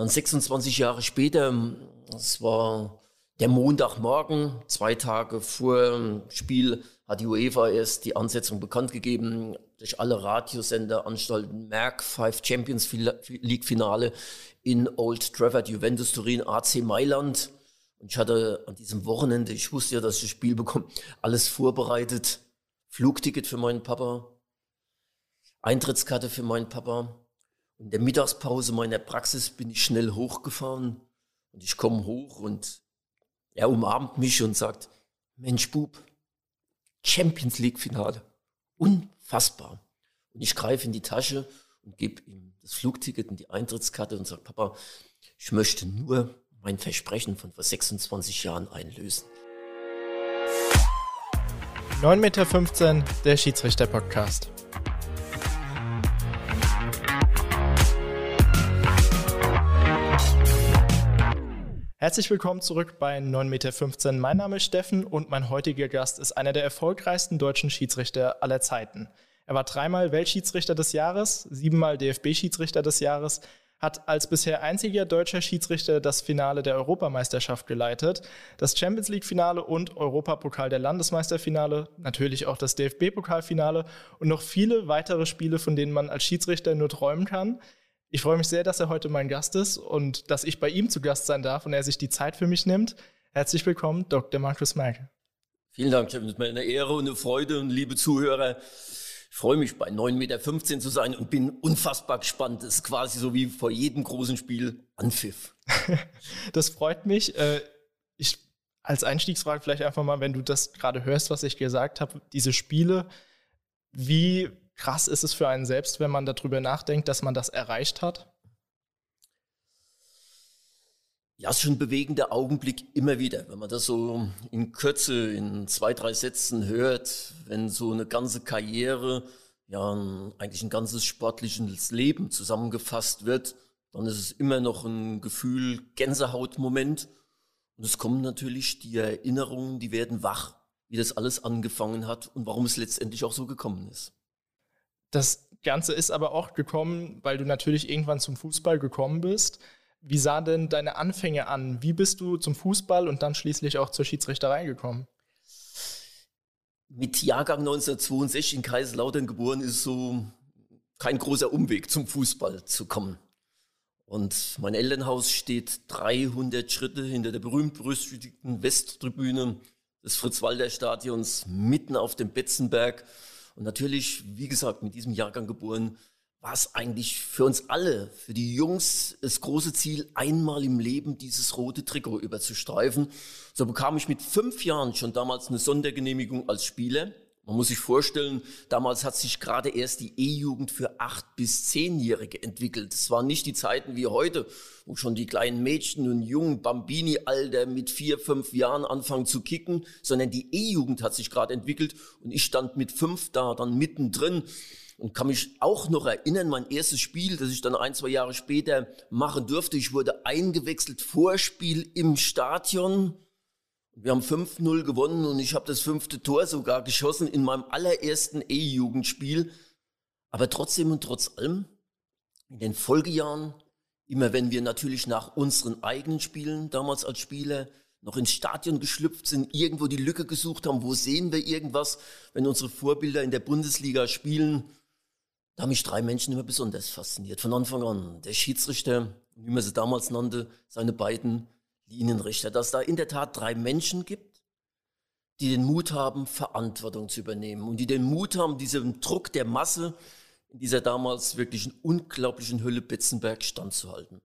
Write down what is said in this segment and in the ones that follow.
dann 26 Jahre später, das war der Montagmorgen, zwei Tage vor dem Spiel, hat die UEFA erst die Ansetzung bekannt gegeben, durch alle Radiosender anstalten, Merck, Five Champions League Finale in Old Trafford, Juventus Turin, AC Mailand. Und ich hatte an diesem Wochenende, ich wusste ja, dass ich das Spiel bekomme, alles vorbereitet. Flugticket für meinen Papa, Eintrittskarte für meinen Papa. In der Mittagspause meiner Praxis bin ich schnell hochgefahren und ich komme hoch und er umarmt mich und sagt, Mensch Bub, Champions League Finale. Unfassbar. Und ich greife in die Tasche und gebe ihm das Flugticket und die Eintrittskarte und sage, Papa, ich möchte nur mein Versprechen von vor 26 Jahren einlösen. 9,15 Meter, der Schiedsrichter-Podcast. Herzlich willkommen zurück bei 9,15 Meter. Mein Name ist Steffen und mein heutiger Gast ist einer der erfolgreichsten deutschen Schiedsrichter aller Zeiten. Er war dreimal Weltschiedsrichter des Jahres, siebenmal DFB-Schiedsrichter des Jahres, hat als bisher einziger deutscher Schiedsrichter das Finale der Europameisterschaft geleitet, das Champions League-Finale und Europapokal der Landesmeisterfinale, natürlich auch das DFB-Pokalfinale und noch viele weitere Spiele, von denen man als Schiedsrichter nur träumen kann. Ich freue mich sehr, dass er heute mein Gast ist und dass ich bei ihm zu Gast sein darf und er sich die Zeit für mich nimmt. Herzlich willkommen, Dr. Markus Merkel. Vielen Dank, es ist mir eine Ehre und eine Freude und liebe Zuhörer. Ich freue mich, bei 9,15 Meter zu sein und bin unfassbar gespannt. Das ist quasi so wie vor jedem großen Spiel Anpfiff. das freut mich. Äh, ich als Einstiegsfrage vielleicht einfach mal, wenn du das gerade hörst, was ich gesagt habe, diese Spiele, wie krass ist es für einen selbst, wenn man darüber nachdenkt, dass man das erreicht hat? Ja, es ist schon ein bewegender Augenblick immer wieder, wenn man das so in Kürze, in zwei, drei Sätzen hört, wenn so eine ganze Karriere, ja, eigentlich ein ganzes sportliches Leben zusammengefasst wird, dann ist es immer noch ein Gefühl, Gänsehautmoment. Und es kommen natürlich die Erinnerungen, die werden wach, wie das alles angefangen hat und warum es letztendlich auch so gekommen ist. Das Ganze ist aber auch gekommen, weil du natürlich irgendwann zum Fußball gekommen bist. Wie sahen denn deine Anfänge an? Wie bist du zum Fußball und dann schließlich auch zur Schiedsrichterei gekommen? Mit Jahrgang 1962 in Kaiserslautern geboren ist so kein großer Umweg zum Fußball zu kommen. Und mein Elternhaus steht 300 Schritte hinter der berühmt-berüchtigten Westtribüne des Fritz-Walter-Stadions mitten auf dem Betzenberg. Und natürlich, wie gesagt, mit diesem Jahrgang geboren, war es eigentlich für uns alle, für die Jungs, das große Ziel, einmal im Leben dieses rote Trikot überzustreifen. So bekam ich mit fünf Jahren schon damals eine Sondergenehmigung als Spieler man muss sich vorstellen, damals hat sich gerade erst die E-Jugend für acht bis zehnjährige entwickelt. Es waren nicht die Zeiten wie heute, wo schon die kleinen Mädchen und jungen Bambini-Alter mit vier, fünf Jahren anfangen zu kicken, sondern die E-Jugend hat sich gerade entwickelt und ich stand mit fünf da dann mittendrin und kann mich auch noch erinnern, mein erstes Spiel, das ich dann ein, zwei Jahre später machen durfte. Ich wurde eingewechselt, Vorspiel im Stadion wir haben 5-0 gewonnen und ich habe das fünfte Tor sogar geschossen in meinem allerersten E-Jugendspiel. Aber trotzdem und trotz allem, in den Folgejahren, immer wenn wir natürlich nach unseren eigenen Spielen, damals als Spieler, noch ins Stadion geschlüpft sind, irgendwo die Lücke gesucht haben, wo sehen wir irgendwas, wenn unsere Vorbilder in der Bundesliga spielen, da haben mich drei Menschen immer besonders fasziniert. Von Anfang an. Der Schiedsrichter, wie man sie damals nannte, seine beiden Linienrichter, dass da in der Tat drei Menschen gibt, die den Mut haben, Verantwortung zu übernehmen und die den Mut haben, diesem Druck der Masse in dieser damals wirklich unglaublichen Hölle Betzenberg standzuhalten.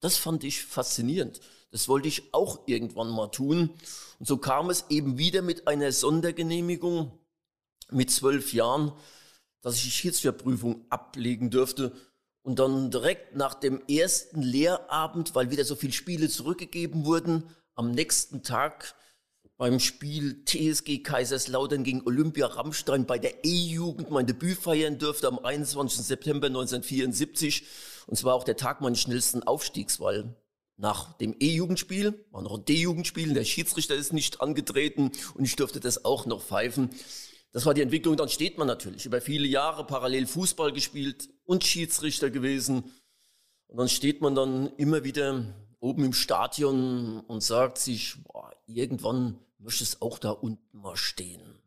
Das fand ich faszinierend. Das wollte ich auch irgendwann mal tun. Und so kam es eben wieder mit einer Sondergenehmigung mit zwölf Jahren, dass ich die Schiedsrichterprüfung ablegen dürfte und dann direkt nach dem ersten Lehrabend, weil wieder so viele Spiele zurückgegeben wurden, am nächsten Tag beim Spiel TSG Kaiserslautern gegen Olympia Rammstein bei der E-Jugend mein Debüt feiern durfte am 21. September 1974. Und zwar auch der Tag meines schnellsten Aufstiegs, weil nach dem E-Jugendspiel war noch ein D-Jugendspiel, der Schiedsrichter ist nicht angetreten und ich durfte das auch noch pfeifen. Das war die Entwicklung. Dann steht man natürlich über viele Jahre parallel Fußball gespielt und Schiedsrichter gewesen. Und dann steht man dann immer wieder oben im Stadion und sagt sich, boah, irgendwann möchte es auch da unten mal stehen.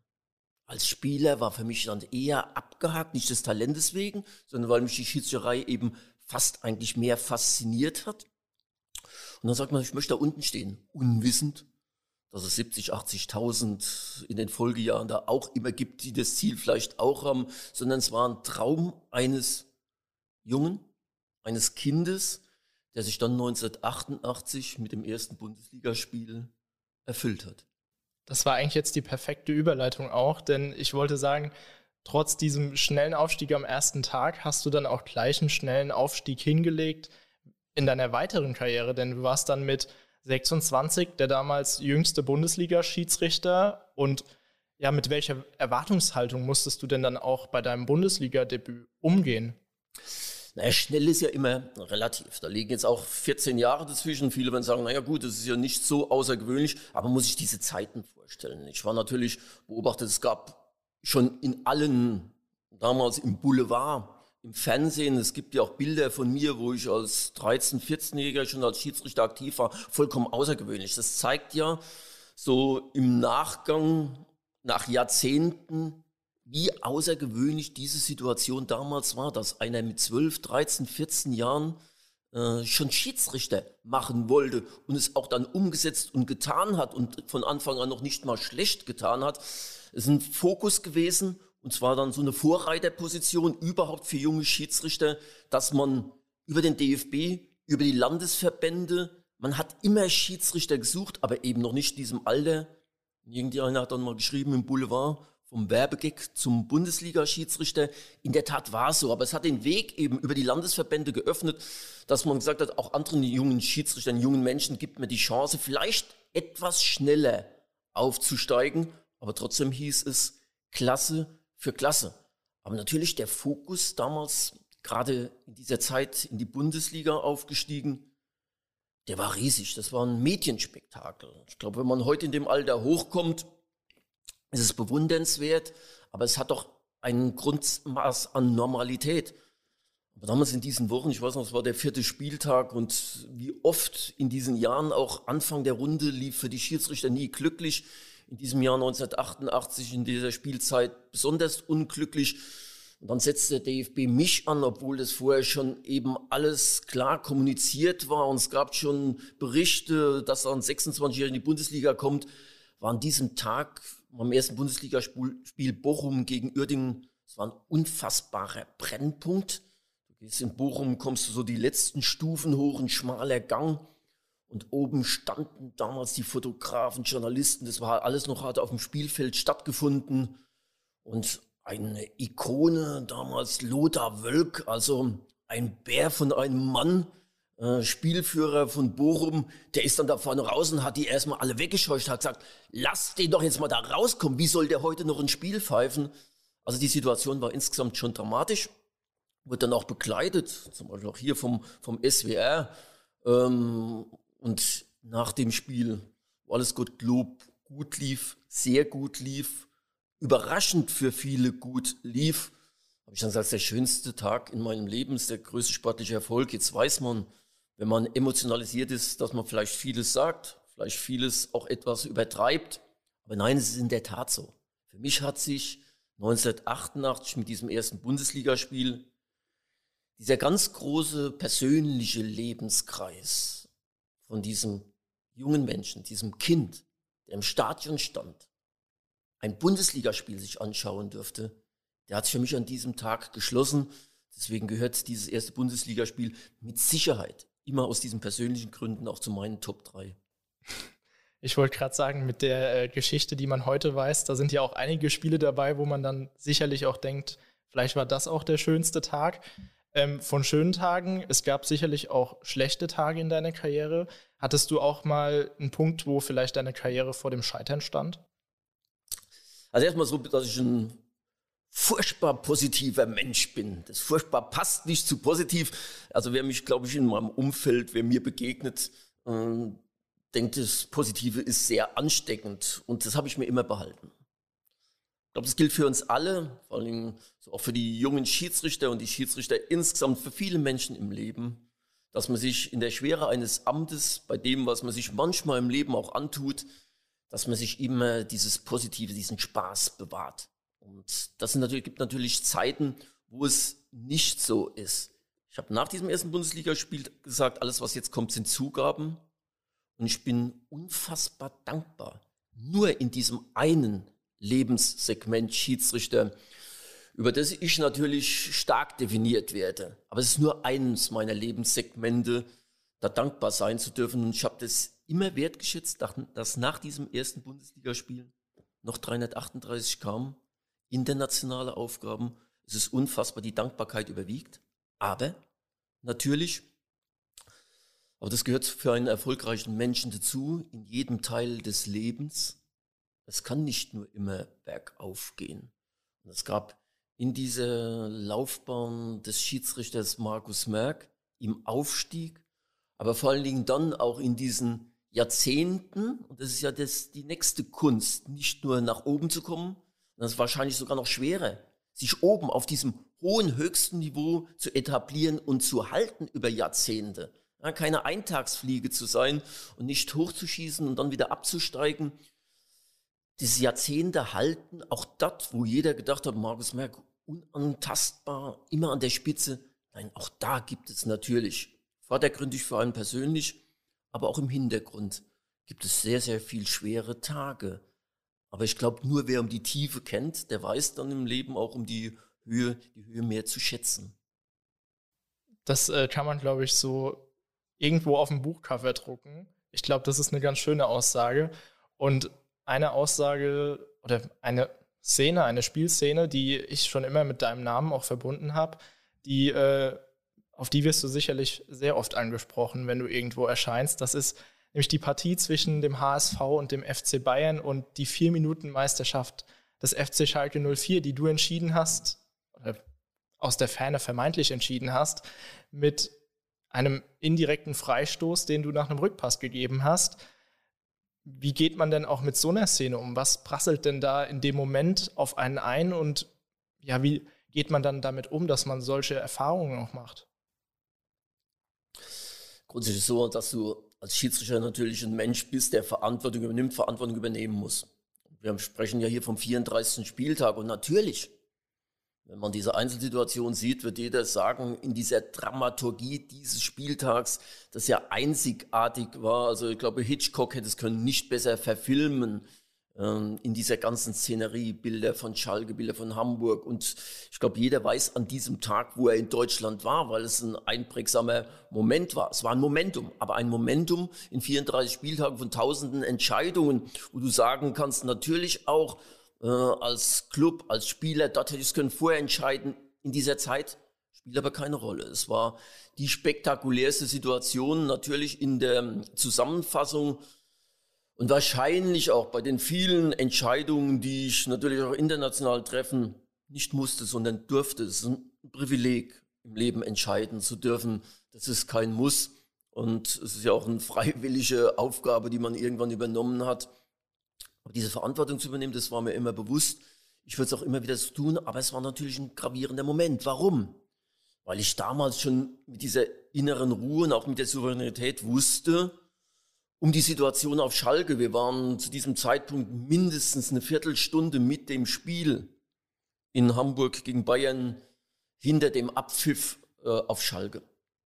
Als Spieler war für mich dann eher abgehakt, nicht des Talentes wegen, sondern weil mich die Schiedsrichterei eben fast eigentlich mehr fasziniert hat. Und dann sagt man, ich möchte da unten stehen, unwissend, dass es 70, 80.000 in den Folgejahren da auch immer gibt, die das Ziel vielleicht auch haben, sondern es war ein Traum eines Jungen, eines Kindes, der sich dann 1988 mit dem ersten Bundesligaspiel erfüllt hat. Das war eigentlich jetzt die perfekte Überleitung auch, denn ich wollte sagen, trotz diesem schnellen Aufstieg am ersten Tag hast du dann auch gleich einen schnellen Aufstieg hingelegt in deiner weiteren Karriere, denn du warst dann mit 26 der damals jüngste Bundesliga-Schiedsrichter und ja, mit welcher Erwartungshaltung musstest du denn dann auch bei deinem Bundesliga-Debüt umgehen? Naja, schnell ist ja immer relativ. Da liegen jetzt auch 14 Jahre dazwischen. Viele werden sagen, naja gut, das ist ja nicht so außergewöhnlich, aber muss ich diese Zeiten vorstellen. Ich war natürlich beobachtet, es gab schon in allen, damals im Boulevard, im Fernsehen, es gibt ja auch Bilder von mir, wo ich als 13-, 14-Jähriger schon als Schiedsrichter aktiv war, vollkommen außergewöhnlich. Das zeigt ja so im Nachgang, nach Jahrzehnten, wie außergewöhnlich diese Situation damals war, dass einer mit 12, 13, 14 Jahren äh, schon Schiedsrichter machen wollte und es auch dann umgesetzt und getan hat und von Anfang an noch nicht mal schlecht getan hat. Es ist ein Fokus gewesen und zwar dann so eine Vorreiterposition überhaupt für junge Schiedsrichter, dass man über den DFB, über die Landesverbände, man hat immer Schiedsrichter gesucht, aber eben noch nicht in diesem Alter. Irgendjemand hat dann mal geschrieben im Boulevard, vom Werbegag zum Bundesliga-Schiedsrichter. In der Tat war es so, aber es hat den Weg eben über die Landesverbände geöffnet, dass man gesagt hat, auch anderen jungen Schiedsrichtern, jungen Menschen gibt mir die Chance, vielleicht etwas schneller aufzusteigen. Aber trotzdem hieß es Klasse für Klasse. Aber natürlich der Fokus damals, gerade in dieser Zeit in die Bundesliga aufgestiegen, der war riesig. Das war ein Medienspektakel. Ich glaube, wenn man heute in dem Alter hochkommt, es ist bewundernswert, aber es hat doch ein Grundmaß an Normalität. Aber damals in diesen Wochen, ich weiß noch, es war der vierte Spieltag und wie oft in diesen Jahren auch Anfang der Runde lief für die Schiedsrichter nie glücklich. In diesem Jahr 1988 in dieser Spielzeit besonders unglücklich. Und dann setzte der DFB mich an, obwohl das vorher schon eben alles klar kommuniziert war und es gab schon Berichte, dass er an 26-Jährigen in die Bundesliga kommt. War an diesem Tag beim ersten Bundesligaspiel Bochum gegen Uerdingen, es war ein unfassbarer Brennpunkt. Du gehst in Bochum, kommst du so die letzten Stufen hoch, ein schmaler Gang. Und oben standen damals die Fotografen, Journalisten, das war alles noch hart auf dem Spielfeld stattgefunden. Und eine Ikone, damals Lothar Wölk, also ein Bär von einem Mann, äh, Spielführer von Bochum, der ist dann da vorne raus und hat die erstmal alle weggescheucht, hat gesagt, lass den doch jetzt mal da rauskommen, wie soll der heute noch ein Spiel pfeifen? Also die Situation war insgesamt schon dramatisch, wird dann auch begleitet, zum Beispiel auch hier vom, vom SWR. Ähm, und nach dem Spiel, wo alles gut, Lob gut lief, sehr gut lief, überraschend für viele gut lief, habe ich dann gesagt, der schönste Tag in meinem Leben ist der größte sportliche Erfolg. Jetzt weiß man, wenn man emotionalisiert ist, dass man vielleicht vieles sagt, vielleicht vieles auch etwas übertreibt. Aber nein, es ist in der Tat so. Für mich hat sich 1988 mit diesem ersten Bundesligaspiel dieser ganz große persönliche Lebenskreis von diesem jungen Menschen, diesem Kind, der im Stadion stand, ein Bundesligaspiel sich anschauen dürfte, der hat sich für mich an diesem Tag geschlossen. Deswegen gehört dieses erste Bundesligaspiel mit Sicherheit immer aus diesen persönlichen Gründen auch zu meinen Top 3. Ich wollte gerade sagen, mit der äh, Geschichte, die man heute weiß, da sind ja auch einige Spiele dabei, wo man dann sicherlich auch denkt, vielleicht war das auch der schönste Tag. Ähm, von schönen Tagen, es gab sicherlich auch schlechte Tage in deiner Karriere. Hattest du auch mal einen Punkt, wo vielleicht deine Karriere vor dem Scheitern stand? Also erstmal so, dass ich ein furchtbar positiver Mensch bin. Das furchtbar passt nicht zu positiv. Also wer mich, glaube ich, in meinem Umfeld, wer mir begegnet, äh, denkt, das Positive ist sehr ansteckend. Und das habe ich mir immer behalten. Glaube, das gilt für uns alle, vor allem auch für die jungen Schiedsrichter und die Schiedsrichter insgesamt, für viele Menschen im Leben. dass man sich in der Schwere eines Amtes, bei dem, was man sich manchmal im Leben auch antut, dass man sich immer dieses Positive, diesen Spaß bewahrt. Und das sind natürlich, gibt natürlich Zeiten, wo es nicht so ist. Ich habe nach diesem ersten Bundesligaspiel gesagt, alles, was jetzt kommt, sind Zugaben. Und ich bin unfassbar dankbar, nur in diesem einen Lebenssegment Schiedsrichter, über das ich natürlich stark definiert werde. Aber es ist nur eines meiner Lebenssegmente, da dankbar sein zu dürfen. Und ich habe das immer wertgeschätzt, dass nach diesem ersten Bundesligaspiel noch 338 kamen, internationale Aufgaben. Es ist unfassbar, die Dankbarkeit überwiegt. Aber natürlich, aber das gehört für einen erfolgreichen Menschen dazu, in jedem Teil des Lebens. Es kann nicht nur immer bergauf gehen. Und es gab in dieser Laufbahn des Schiedsrichters Markus Merck im Aufstieg, aber vor allen Dingen dann auch in diesen Jahrzehnten, und das ist ja das, die nächste Kunst, nicht nur nach oben zu kommen, das ist wahrscheinlich sogar noch schwerer, sich oben auf diesem hohen, höchsten Niveau zu etablieren und zu halten über Jahrzehnte. Ja, keine Eintagsfliege zu sein und nicht hochzuschießen und dann wieder abzusteigen. Diese Jahrzehnte halten, auch das, wo jeder gedacht hat, Markus Merck, unantastbar, immer an der Spitze. Nein, auch da gibt es natürlich, vordergründig für einen persönlich, aber auch im Hintergrund gibt es sehr, sehr viel schwere Tage. Aber ich glaube, nur wer um die Tiefe kennt, der weiß dann im Leben auch um die Höhe, die Höhe mehr zu schätzen. Das äh, kann man, glaube ich, so irgendwo auf dem Buchcover drucken. Ich glaube, das ist eine ganz schöne Aussage. Und eine Aussage oder eine Szene, eine Spielszene, die ich schon immer mit deinem Namen auch verbunden habe, die, äh, auf die wirst du sicherlich sehr oft angesprochen, wenn du irgendwo erscheinst. Das ist nämlich die Partie zwischen dem HSV und dem FC Bayern und die vier Minuten Meisterschaft des FC Schalke 04, die du entschieden hast, oder aus der Ferne vermeintlich entschieden hast, mit einem indirekten Freistoß, den du nach einem Rückpass gegeben hast. Wie geht man denn auch mit so einer Szene um? Was prasselt denn da in dem Moment auf einen ein und ja, wie geht man dann damit um, dass man solche Erfahrungen auch macht? Grundsätzlich so, dass du als Schiedsrichter natürlich ein Mensch bist, der Verantwortung übernimmt, Verantwortung übernehmen muss. Wir sprechen ja hier vom 34. Spieltag und natürlich, wenn man diese Einzelsituation sieht, wird jeder sagen, in dieser Dramaturgie dieses Spieltags, das ja einzigartig war, also ich glaube, Hitchcock hätte es können nicht besser verfilmen, ähm, in dieser ganzen Szenerie, Bilder von Schalke, Bilder von Hamburg. Und ich glaube, jeder weiß an diesem Tag, wo er in Deutschland war, weil es ein einprägsamer Moment war. Es war ein Momentum, aber ein Momentum in 34 Spieltagen von tausenden Entscheidungen, wo du sagen kannst, natürlich auch äh, als Club, als Spieler, dort hätte ich es können vorher entscheiden, in dieser Zeit spielt aber keine Rolle. Es war die spektakulärste Situation natürlich in der Zusammenfassung und wahrscheinlich auch bei den vielen Entscheidungen, die ich natürlich auch international treffen, nicht musste, sondern durfte. Es ist ein Privileg, im Leben entscheiden zu dürfen. Das ist kein Muss. Und es ist ja auch eine freiwillige Aufgabe, die man irgendwann übernommen hat. Aber diese Verantwortung zu übernehmen, das war mir immer bewusst. Ich würde es auch immer wieder so tun, aber es war natürlich ein gravierender Moment. Warum? Weil ich damals schon mit dieser inneren Ruhe und auch mit der Souveränität wusste, um die Situation auf Schalke. Wir waren zu diesem Zeitpunkt mindestens eine Viertelstunde mit dem Spiel in Hamburg gegen Bayern hinter dem Abpfiff äh, auf Schalke.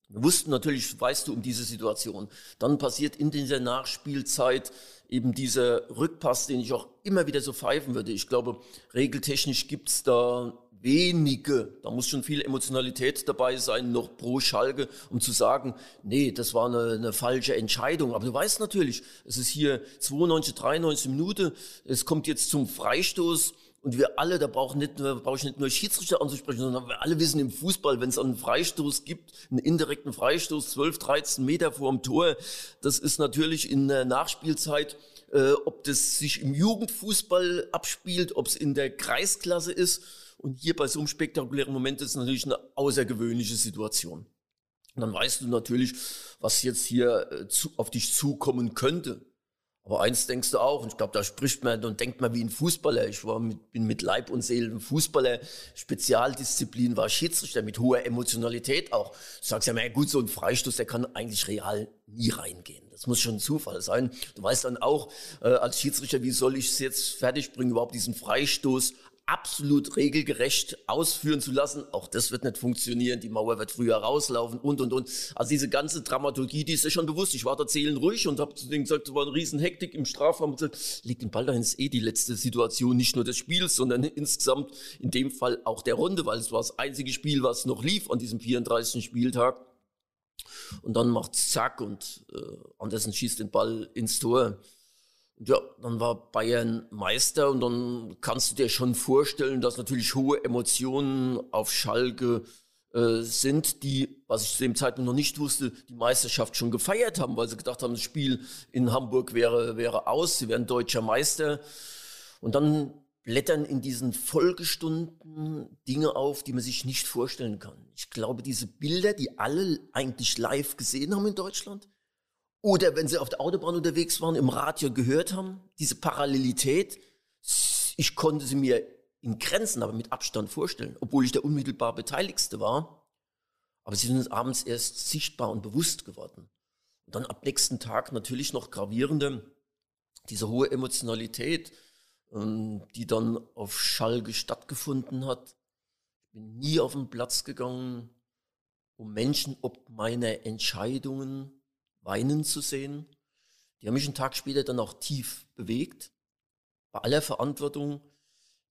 Wir wussten natürlich, weißt du, um diese Situation. Dann passiert in dieser Nachspielzeit eben dieser Rückpass, den ich auch immer wieder so pfeifen würde. Ich glaube, regeltechnisch gibt's da wenige, da muss schon viel Emotionalität dabei sein, noch pro Schalke, um zu sagen, nee, das war eine, eine falsche Entscheidung. Aber du weißt natürlich, es ist hier 92, 93 Minuten, es kommt jetzt zum Freistoß und wir alle, da brauchen nicht nur, brauche ich nicht nur Schiedsrichter anzusprechen, sondern wir alle wissen im Fußball, wenn es einen Freistoß gibt, einen indirekten Freistoß, 12, 13 Meter vor dem Tor, das ist natürlich in der Nachspielzeit äh, ob das sich im Jugendfußball abspielt, ob es in der Kreisklasse ist und hier bei so einem spektakulären Moment ist natürlich eine außergewöhnliche Situation. Und dann weißt du natürlich, was jetzt hier äh, zu, auf dich zukommen könnte. Aber eins denkst du auch, und ich glaube, da spricht man und denkt man wie ein Fußballer. Ich war mit, bin mit Leib und Seele ein Fußballer. Spezialdisziplin war Schiedsrichter mit hoher Emotionalität auch. Du sagst ja, na gut, so ein Freistoß, der kann eigentlich real nie reingehen. Das muss schon ein Zufall sein. Du weißt dann auch äh, als Schiedsrichter, wie soll ich es jetzt fertigbringen, überhaupt diesen Freistoß absolut regelgerecht ausführen zu lassen. Auch das wird nicht funktionieren. Die Mauer wird früher rauslaufen und, und, und. Also diese ganze Dramaturgie, die ist ja schon bewusst. Ich war da zählen ruhig und habe zu denen gesagt, es war eine riesen Hektik im Strafraum. Und gesagt, leg den Ball dahin, ist eh die letzte Situation, nicht nur des Spiels, sondern insgesamt in dem Fall auch der Runde, weil es war das einzige Spiel, was noch lief an diesem 34. Spieltag. Und dann macht's zack und äh, Andersen schießt den Ball ins Tor. Ja, dann war Bayern Meister und dann kannst du dir schon vorstellen, dass natürlich hohe Emotionen auf Schalke äh, sind, die, was ich zu dem Zeitpunkt noch nicht wusste, die Meisterschaft schon gefeiert haben, weil sie gedacht haben, das Spiel in Hamburg wäre, wäre aus, sie wären deutscher Meister. Und dann blättern in diesen Folgestunden Dinge auf, die man sich nicht vorstellen kann. Ich glaube, diese Bilder, die alle eigentlich live gesehen haben in Deutschland, oder wenn sie auf der Autobahn unterwegs waren, im Radio gehört haben, diese Parallelität. Ich konnte sie mir in Grenzen, aber mit Abstand vorstellen, obwohl ich der unmittelbar Beteiligste war. Aber sie sind abends erst sichtbar und bewusst geworden. Und dann ab nächsten Tag natürlich noch gravierende, diese hohe Emotionalität, ähm, die dann auf Schalke stattgefunden hat. Ich bin nie auf den Platz gegangen, um Menschen ob meine Entscheidungen weinen zu sehen. Die haben mich einen Tag später dann auch tief bewegt. Bei aller Verantwortung,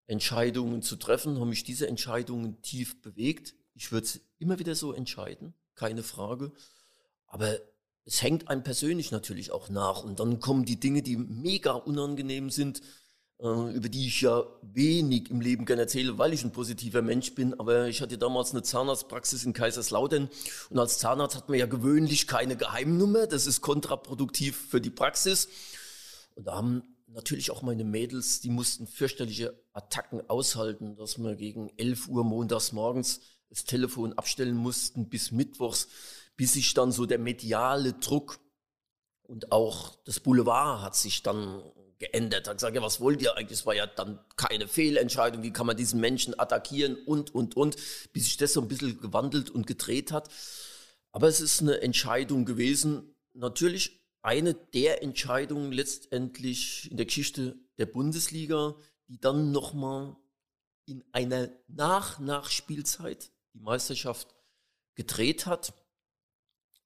Entscheidungen zu treffen, haben mich diese Entscheidungen tief bewegt. Ich würde es immer wieder so entscheiden, keine Frage. Aber es hängt einem persönlich natürlich auch nach. Und dann kommen die Dinge, die mega unangenehm sind, über die ich ja wenig im Leben gerne erzähle, weil ich ein positiver Mensch bin. Aber ich hatte damals eine Zahnarztpraxis in Kaiserslautern und als Zahnarzt hat man ja gewöhnlich keine Geheimnummer. Das ist kontraproduktiv für die Praxis. Und da haben natürlich auch meine Mädels, die mussten fürchterliche Attacken aushalten, dass wir gegen 11 Uhr montags morgens das Telefon abstellen mussten bis mittwochs, bis sich dann so der mediale Druck und auch das Boulevard hat sich dann geändert. Hat gesagt, ja, was wollt ihr eigentlich? Es war ja dann keine Fehlentscheidung. Wie kann man diesen Menschen attackieren und, und, und, bis sich das so ein bisschen gewandelt und gedreht hat. Aber es ist eine Entscheidung gewesen. Natürlich eine der Entscheidungen letztendlich in der Geschichte der Bundesliga, die dann nochmal in einer Nach-Nachspielzeit die Meisterschaft gedreht hat.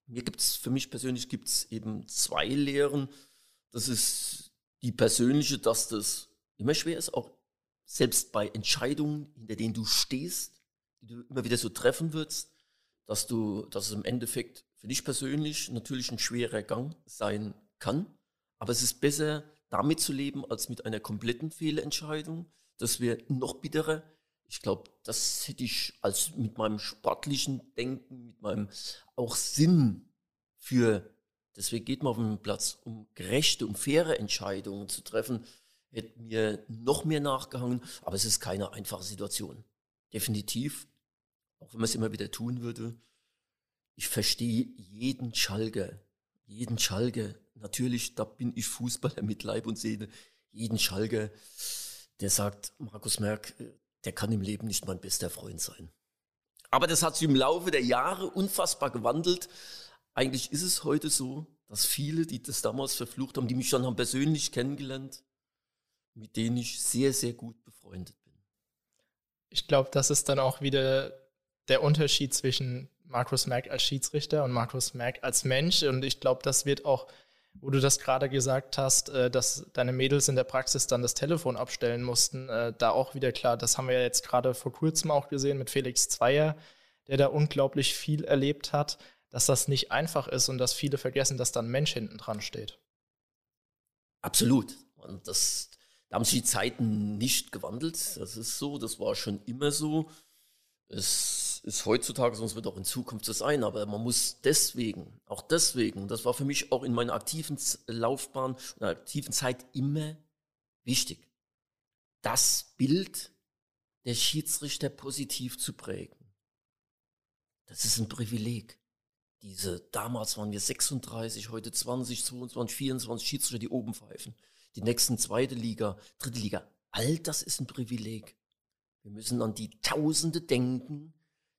Mir gibt's, für mich persönlich gibt's eben zwei Lehren. Das ist die persönliche, dass das immer schwer ist, auch selbst bei Entscheidungen, hinter denen du stehst, die du immer wieder so treffen wirst, dass du, dass es im Endeffekt für dich persönlich natürlich ein schwerer Gang sein kann. Aber es ist besser, damit zu leben, als mit einer kompletten Fehlentscheidung. Das wäre noch bitterer. Ich glaube, das hätte ich als mit meinem sportlichen Denken, mit meinem auch Sinn für Deswegen geht man auf den Platz, um gerechte, um faire Entscheidungen zu treffen. Hätte mir noch mehr nachgehangen, aber es ist keine einfache Situation. Definitiv, auch wenn man es immer wieder tun würde. Ich verstehe jeden Schalger, jeden Schalger. Natürlich, da bin ich Fußballer mit Leib und Seele. Jeden Schalger, der sagt, Markus Merck, der kann im Leben nicht mein bester Freund sein. Aber das hat sich im Laufe der Jahre unfassbar gewandelt. Eigentlich ist es heute so, dass viele, die das damals verflucht haben, die mich schon haben persönlich kennengelernt, mit denen ich sehr, sehr gut befreundet bin. Ich glaube, das ist dann auch wieder der Unterschied zwischen Markus Merck als Schiedsrichter und Markus Merck als Mensch. Und ich glaube, das wird auch, wo du das gerade gesagt hast, äh, dass deine Mädels in der Praxis dann das Telefon abstellen mussten, äh, da auch wieder klar. Das haben wir ja jetzt gerade vor kurzem auch gesehen mit Felix Zweier, der da unglaublich viel erlebt hat dass das nicht einfach ist und dass viele vergessen, dass da ein Mensch hinten dran steht. Absolut. Und das, da haben sich die Zeiten nicht gewandelt. Das ist so, das war schon immer so. Es ist heutzutage, sonst wird auch in Zukunft so sein, aber man muss deswegen, auch deswegen, das war für mich auch in meiner aktiven Laufbahn, in der aktiven Zeit immer wichtig, das Bild der Schiedsrichter positiv zu prägen. Das ist ein Privileg. Diese, damals waren wir 36, heute 20, 22, 24 Schiedsrichter, die oben pfeifen. Die nächsten zweite Liga, dritte Liga. All das ist ein Privileg. Wir müssen an die Tausende denken,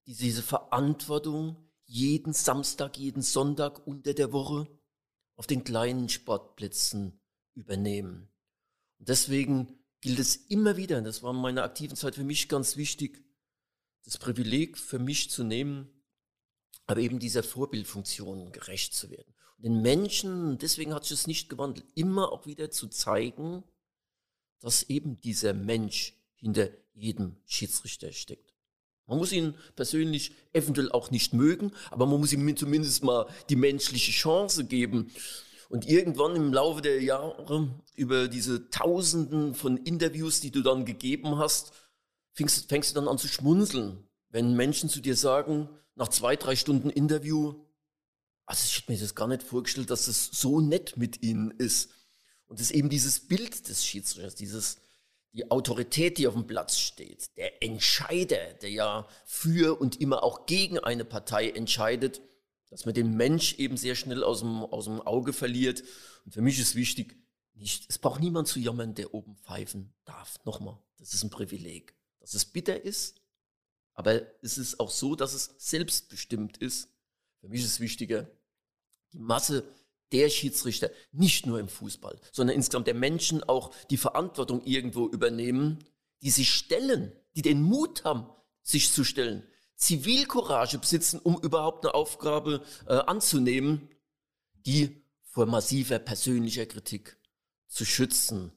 die diese Verantwortung jeden Samstag, jeden Sonntag unter der Woche auf den kleinen Sportplätzen übernehmen. Und deswegen gilt es immer wieder, das war in meiner aktiven Zeit für mich ganz wichtig, das Privileg für mich zu nehmen, aber eben dieser Vorbildfunktion gerecht zu werden. Und den Menschen, deswegen hat sich es nicht gewandelt, immer auch wieder zu zeigen, dass eben dieser Mensch hinter jedem Schiedsrichter steckt. Man muss ihn persönlich eventuell auch nicht mögen, aber man muss ihm zumindest mal die menschliche Chance geben. Und irgendwann im Laufe der Jahre über diese Tausenden von Interviews, die du dann gegeben hast, fängst, fängst du dann an zu schmunzeln, wenn Menschen zu dir sagen, nach zwei, drei Stunden Interview, also ich hätte mir das gar nicht vorgestellt, dass es so nett mit ihnen ist. Und es ist eben dieses Bild des Schiedsrichters, dieses, die Autorität, die auf dem Platz steht, der Entscheider, der ja für und immer auch gegen eine Partei entscheidet, dass man den Mensch eben sehr schnell aus dem, aus dem Auge verliert. Und für mich ist wichtig, nicht, es braucht niemand zu jammern, der oben pfeifen darf. Nochmal, das ist ein Privileg. Dass es bitter ist, aber es ist auch so, dass es selbstbestimmt ist. Für mich ist es wichtiger, die Masse der Schiedsrichter, nicht nur im Fußball, sondern insgesamt der Menschen auch die Verantwortung irgendwo übernehmen, die sich stellen, die den Mut haben, sich zu stellen, Zivilcourage besitzen, um überhaupt eine Aufgabe äh, anzunehmen, die vor massiver persönlicher Kritik zu schützen.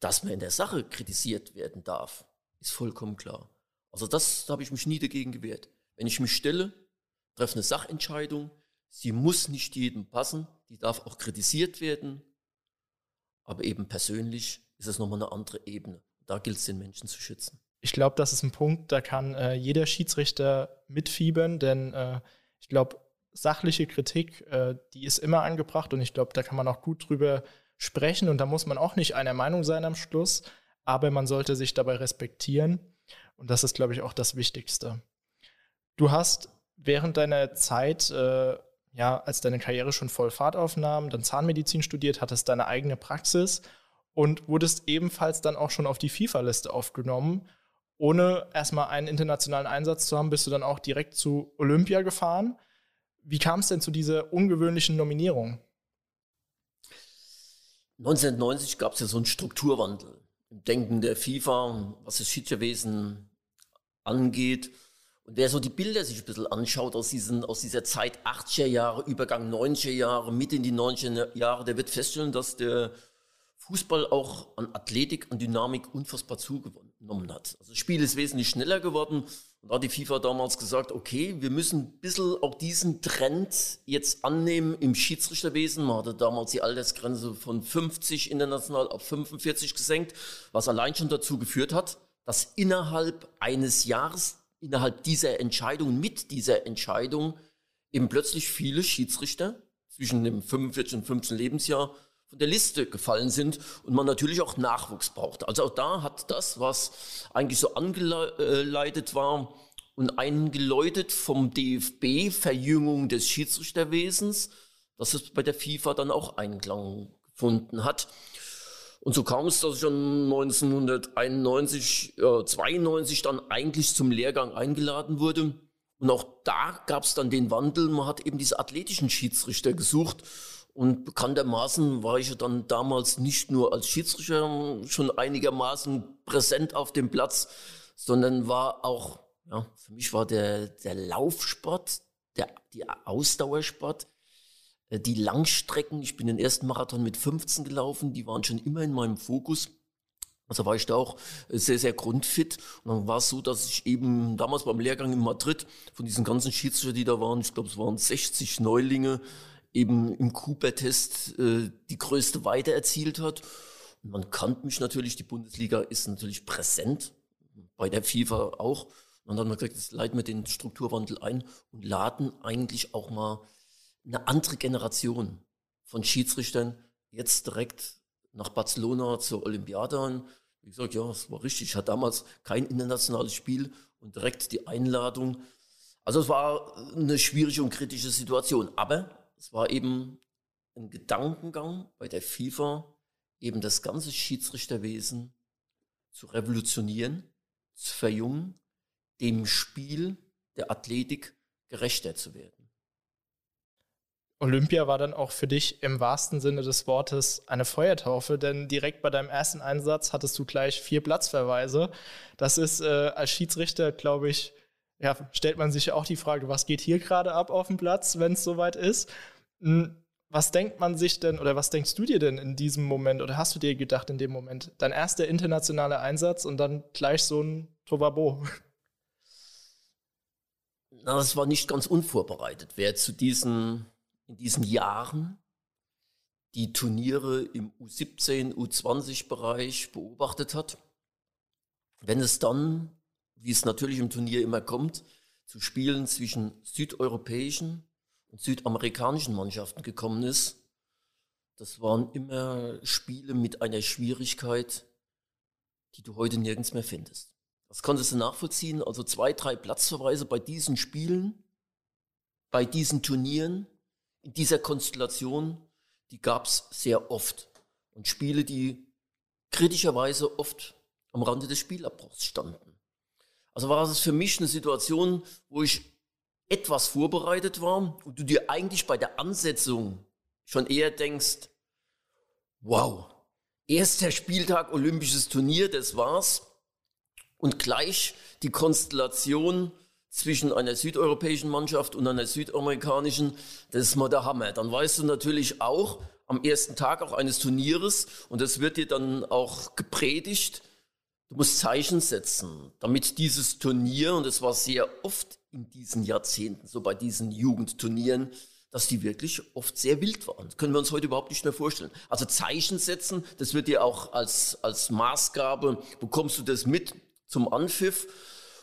Dass man in der Sache kritisiert werden darf, ist vollkommen klar. Also das da habe ich mich nie dagegen gewehrt. Wenn ich mich stelle, treffe eine Sachentscheidung, sie muss nicht jedem passen, die darf auch kritisiert werden, aber eben persönlich ist es nochmal eine andere Ebene. Da gilt es, den Menschen zu schützen. Ich glaube, das ist ein Punkt, da kann äh, jeder Schiedsrichter mitfiebern, denn äh, ich glaube, sachliche Kritik, äh, die ist immer angebracht und ich glaube, da kann man auch gut drüber sprechen und da muss man auch nicht einer Meinung sein am Schluss, aber man sollte sich dabei respektieren und das ist, glaube ich, auch das Wichtigste. Du hast während deiner Zeit, äh, ja, als deine Karriere schon voll Fahrt aufnahm, dann Zahnmedizin studiert, hattest deine eigene Praxis und wurdest ebenfalls dann auch schon auf die FIFA-Liste aufgenommen. Ohne erstmal einen internationalen Einsatz zu haben, bist du dann auch direkt zu Olympia gefahren. Wie kam es denn zu dieser ungewöhnlichen Nominierung? 1990 gab es ja so einen Strukturwandel im Denken der FIFA, was das Schiedsrichterwesen angeht. Und wer so die Bilder sich ein bisschen anschaut aus, diesen, aus dieser Zeit 80er Jahre, Übergang 90er Jahre, mit in die 90er Jahre, der wird feststellen, dass der Fußball auch an Athletik, an Dynamik unfassbar zugenommen hat. Also das Spiel ist wesentlich schneller geworden. Und da hat die FIFA damals gesagt, okay, wir müssen ein bisschen auch diesen Trend jetzt annehmen im Schiedsrichterwesen. Man hatte damals die Altersgrenze von 50 international auf 45 gesenkt, was allein schon dazu geführt hat, dass innerhalb eines Jahres, innerhalb dieser Entscheidung, mit dieser Entscheidung eben plötzlich viele Schiedsrichter zwischen dem 45 und 15 Lebensjahr von der Liste gefallen sind und man natürlich auch Nachwuchs braucht. Also auch da hat das, was eigentlich so angeleitet war und eingeläutet vom DFB, Verjüngung des Schiedsrichterwesens, dass es bei der FIFA dann auch Einklang gefunden hat. Und so kam es, dass ich dann 1991, äh, 92 dann eigentlich zum Lehrgang eingeladen wurde. Und auch da gab es dann den Wandel. Man hat eben diese athletischen Schiedsrichter gesucht. Und bekanntermaßen war ich ja dann damals nicht nur als Schiedsrichter schon einigermaßen präsent auf dem Platz, sondern war auch, ja, für mich war der, der Laufsport, der, die Ausdauersport, die Langstrecken. Ich bin den ersten Marathon mit 15 gelaufen, die waren schon immer in meinem Fokus. Also war ich da auch sehr, sehr grundfit. Und dann war es so, dass ich eben damals beim Lehrgang in Madrid von diesen ganzen Schiedsrichter, die da waren, ich glaube, es waren 60 Neulinge, eben im Cooper-Test äh, die größte Weite erzielt hat. Und man kannte mich natürlich, die Bundesliga ist natürlich präsent, bei der FIFA auch. Und dann hat man gesagt, jetzt leiten wir den Strukturwandel ein und laden eigentlich auch mal eine andere Generation von Schiedsrichtern jetzt direkt nach Barcelona zur Olympiade an. Wie gesagt, ja, es war richtig. Ich hatte damals kein internationales Spiel und direkt die Einladung Also es war eine schwierige und kritische Situation, aber es war eben ein Gedankengang bei der FIFA, eben das ganze Schiedsrichterwesen zu revolutionieren, zu verjungen, dem Spiel der Athletik gerechter zu werden. Olympia war dann auch für dich im wahrsten Sinne des Wortes eine Feuertaufe, denn direkt bei deinem ersten Einsatz hattest du gleich vier Platzverweise. Das ist äh, als Schiedsrichter, glaube ich, ja, stellt man sich auch die Frage, was geht hier gerade ab auf dem Platz, wenn es soweit ist. Hm, was denkt man sich denn oder was denkst du dir denn in diesem Moment oder hast du dir gedacht in dem Moment? Dein erster internationaler Einsatz und dann gleich so ein Tovabo. Na, das war nicht ganz unvorbereitet. Wer zu diesen in diesen Jahren die Turniere im U17, U20-Bereich beobachtet hat. Wenn es dann, wie es natürlich im Turnier immer kommt, zu Spielen zwischen südeuropäischen und südamerikanischen Mannschaften gekommen ist, das waren immer Spiele mit einer Schwierigkeit, die du heute nirgends mehr findest. Das konntest du nachvollziehen. Also zwei, drei Platzverweise bei diesen Spielen, bei diesen Turnieren in dieser Konstellation, die gab es sehr oft. Und Spiele, die kritischerweise oft am Rande des Spielabbruchs standen. Also war es für mich eine Situation, wo ich etwas vorbereitet war und du dir eigentlich bei der Ansetzung schon eher denkst, wow, erster Spieltag Olympisches Turnier, das war's. Und gleich die Konstellation zwischen einer südeuropäischen Mannschaft und einer südamerikanischen, das ist mal der Hammer. Dann weißt du natürlich auch am ersten Tag auch eines Turnieres, und das wird dir dann auch gepredigt, du musst Zeichen setzen, damit dieses Turnier, und es war sehr oft in diesen Jahrzehnten, so bei diesen Jugendturnieren, dass die wirklich oft sehr wild waren. Das können wir uns heute überhaupt nicht mehr vorstellen. Also Zeichen setzen, das wird dir auch als, als Maßgabe, bekommst du das mit zum Anpfiff.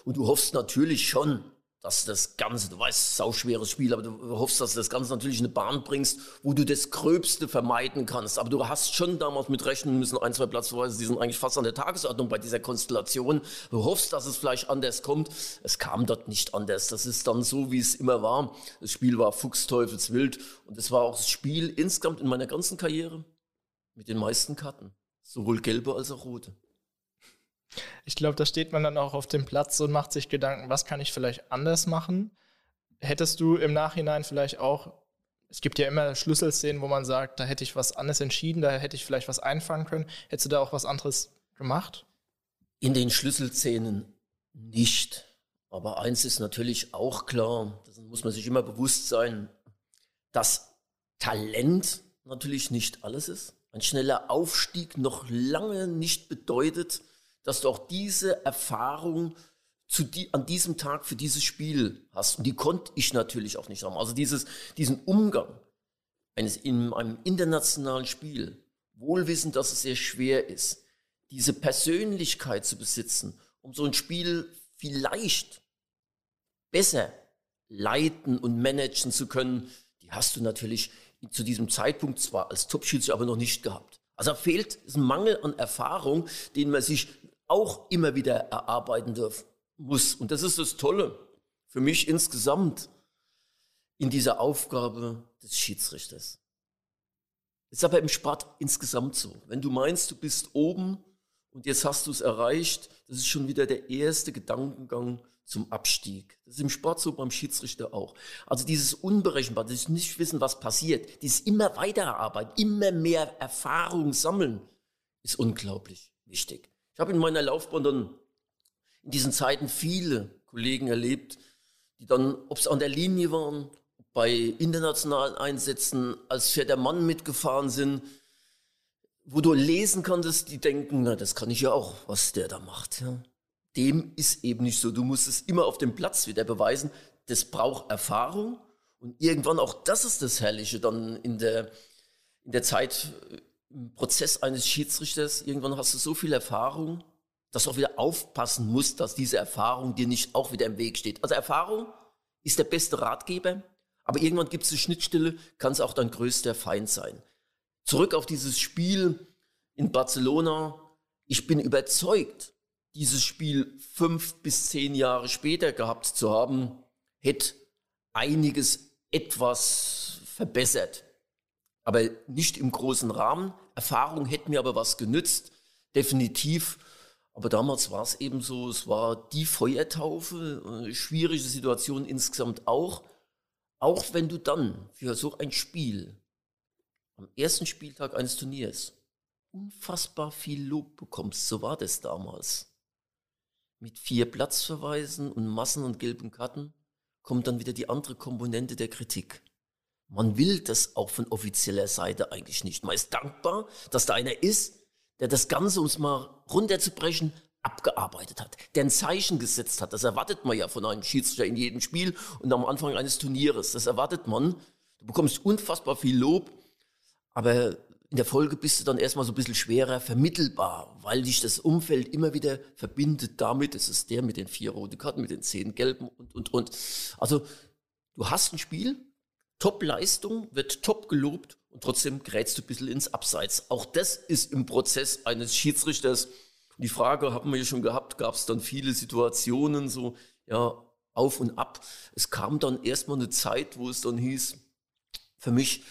Und du hoffst natürlich schon, dass das Ganze, du weißt, sauschweres Spiel, aber du hoffst, dass du das Ganze natürlich in eine Bahn bringst, wo du das Gröbste vermeiden kannst. Aber du hast schon damals mit rechnen müssen, ein, zwei Platzverweise, die sind eigentlich fast an der Tagesordnung bei dieser Konstellation. Du hoffst, dass es vielleicht anders kommt. Es kam dort nicht anders. Das ist dann so, wie es immer war. Das Spiel war fuchsteufelswild und es war auch das Spiel insgesamt in meiner ganzen Karriere mit den meisten Karten. Sowohl gelbe als auch rote. Ich glaube, da steht man dann auch auf dem Platz und macht sich Gedanken, was kann ich vielleicht anders machen? Hättest du im Nachhinein vielleicht auch, es gibt ja immer Schlüsselszenen, wo man sagt, da hätte ich was anderes entschieden, da hätte ich vielleicht was einfangen können. Hättest du da auch was anderes gemacht? In den Schlüsselszenen nicht. Aber eins ist natürlich auch klar, das muss man sich immer bewusst sein, dass Talent natürlich nicht alles ist. Ein schneller Aufstieg noch lange nicht bedeutet, dass du auch diese Erfahrung zu die, an diesem Tag für dieses Spiel hast. Und die konnte ich natürlich auch nicht haben. Also dieses, diesen Umgang eines in einem internationalen Spiel, wohlwissend, dass es sehr schwer ist, diese Persönlichkeit zu besitzen, um so ein Spiel vielleicht besser leiten und managen zu können, die hast du natürlich zu diesem Zeitpunkt zwar als Top-Schütze, aber noch nicht gehabt. Also fehlt ein Mangel an Erfahrung, den man sich auch immer wieder erarbeiten dürfen muss. Und das ist das Tolle für mich insgesamt in dieser Aufgabe des Schiedsrichters. Ist aber im Sport insgesamt so. Wenn du meinst, du bist oben und jetzt hast du es erreicht, das ist schon wieder der erste Gedankengang zum Abstieg. Das ist im Sport so, beim Schiedsrichter auch. Also dieses Unberechenbare, dieses nicht wissen, was passiert, dieses immer weiter arbeiten, immer mehr Erfahrung sammeln, ist unglaublich wichtig. Ich habe in meiner Laufbahn dann in diesen Zeiten viele Kollegen erlebt, die dann, ob es an der Linie waren, bei internationalen Einsätzen als vierter Mann mitgefahren sind, wo du lesen konntest, die denken, na, das kann ich ja auch, was der da macht. Ja. Dem ist eben nicht so. Du musst es immer auf dem Platz wieder beweisen. Das braucht Erfahrung und irgendwann auch das ist das Herrliche dann in der, in der Zeit im Prozess eines Schiedsrichters, irgendwann hast du so viel Erfahrung, dass du auch wieder aufpassen musst, dass diese Erfahrung dir nicht auch wieder im Weg steht. Also Erfahrung ist der beste Ratgeber, aber irgendwann gibt es eine Schnittstelle, kann es auch dein größter Feind sein. Zurück auf dieses Spiel in Barcelona. Ich bin überzeugt, dieses Spiel fünf bis zehn Jahre später gehabt zu haben, hätte einiges etwas verbessert. Aber nicht im großen Rahmen. Erfahrung hätte mir aber was genützt, definitiv. Aber damals war es eben so, es war die Feuertaufe, eine schwierige Situation insgesamt auch. Auch wenn du dann für so ein Spiel am ersten Spieltag eines Turniers unfassbar viel Lob bekommst, so war das damals. Mit vier Platzverweisen und Massen und gelben Karten kommt dann wieder die andere Komponente der Kritik. Man will das auch von offizieller Seite eigentlich nicht. Man ist dankbar, dass da einer ist, der das Ganze, um es mal runterzubrechen, abgearbeitet hat, der ein Zeichen gesetzt hat. Das erwartet man ja von einem Schiedsrichter in jedem Spiel und am Anfang eines Turnieres. Das erwartet man. Du bekommst unfassbar viel Lob, aber in der Folge bist du dann erstmal so ein bisschen schwerer vermittelbar, weil dich das Umfeld immer wieder verbindet damit, es ist der mit den vier roten Karten, mit den zehn gelben und, und, und. Also du hast ein Spiel, Top-Leistung, wird top gelobt und trotzdem gerätst du ein bisschen ins Abseits. Auch das ist im Prozess eines Schiedsrichters. Die Frage haben wir ja schon gehabt, gab es dann viele Situationen, so ja, auf und ab. Es kam dann erstmal eine Zeit, wo es dann hieß, für mich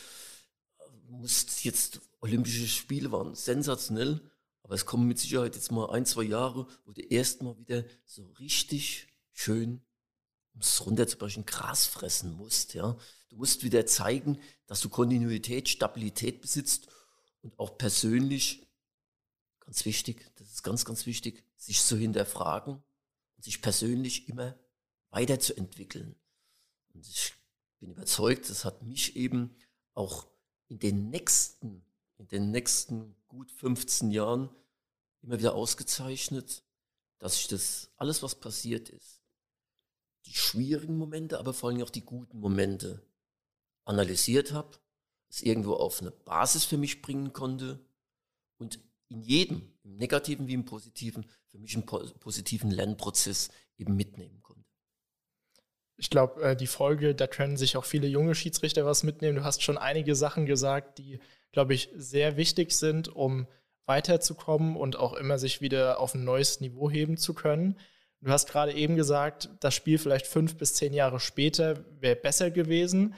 muss jetzt Olympische Spiele waren sensationell, aber es kommen mit Sicherheit jetzt mal ein, zwei Jahre, wo du erstmal wieder so richtig schön, um es runterzubrechen, Gras fressen musst, ja. Du musst wieder zeigen, dass du Kontinuität, Stabilität besitzt und auch persönlich, ganz wichtig, das ist ganz, ganz wichtig, sich zu hinterfragen und sich persönlich immer weiterzuentwickeln. Und ich bin überzeugt, das hat mich eben auch in den nächsten, in den nächsten gut 15 Jahren immer wieder ausgezeichnet, dass ich das alles, was passiert ist, die schwierigen Momente, aber vor allem auch die guten Momente analysiert habe, es irgendwo auf eine Basis für mich bringen konnte und in jedem, im negativen wie im positiven, für mich einen positiven Lernprozess eben mitnehmen konnte. Ich glaube, äh, die Folge, da können sich auch viele junge Schiedsrichter was mitnehmen. Du hast schon einige Sachen gesagt, die, glaube ich, sehr wichtig sind, um weiterzukommen und auch immer sich wieder auf ein neues Niveau heben zu können. Du hast gerade eben gesagt, das Spiel vielleicht fünf bis zehn Jahre später wäre besser gewesen.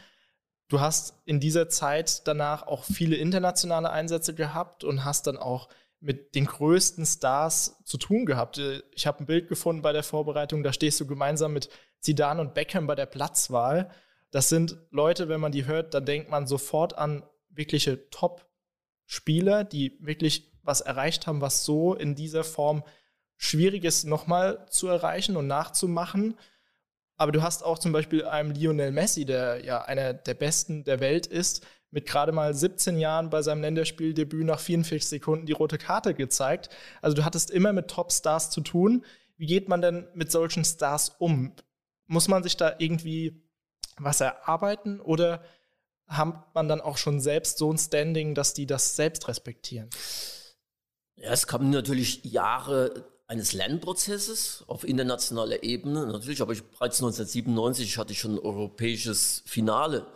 Du hast in dieser Zeit danach auch viele internationale Einsätze gehabt und hast dann auch mit den größten Stars zu tun gehabt. Ich habe ein Bild gefunden bei der Vorbereitung, da stehst du gemeinsam mit Zidane und Beckham bei der Platzwahl. Das sind Leute, wenn man die hört, dann denkt man sofort an wirkliche Top-Spieler, die wirklich was erreicht haben, was so in dieser Form schwierig ist, nochmal zu erreichen und nachzumachen. Aber du hast auch zum Beispiel einen Lionel Messi, der ja einer der besten der Welt ist, mit gerade mal 17 Jahren bei seinem Länderspieldebüt nach 44 Sekunden die rote Karte gezeigt. Also du hattest immer mit Topstars zu tun. Wie geht man denn mit solchen Stars um? Muss man sich da irgendwie was erarbeiten oder hat man dann auch schon selbst so ein Standing, dass die das selbst respektieren? Ja, es kamen natürlich Jahre eines Lernprozesses auf internationaler Ebene. Natürlich aber ich bereits 1997 hatte ich schon ein europäisches Finale.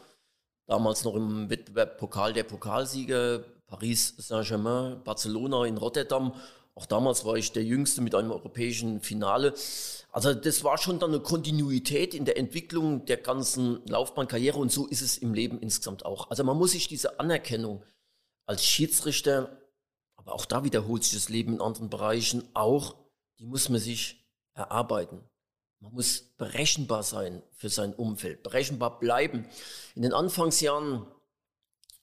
Damals noch im Wettbewerb Pokal der Pokalsieger, Paris Saint-Germain, Barcelona in Rotterdam. Auch damals war ich der Jüngste mit einem europäischen Finale. Also das war schon dann eine Kontinuität in der Entwicklung der ganzen Laufbahnkarriere und so ist es im Leben insgesamt auch. Also man muss sich diese Anerkennung als Schiedsrichter aber auch da wiederholt sich das Leben in anderen Bereichen auch. Die muss man sich erarbeiten. Man muss berechenbar sein für sein Umfeld, berechenbar bleiben. In den Anfangsjahren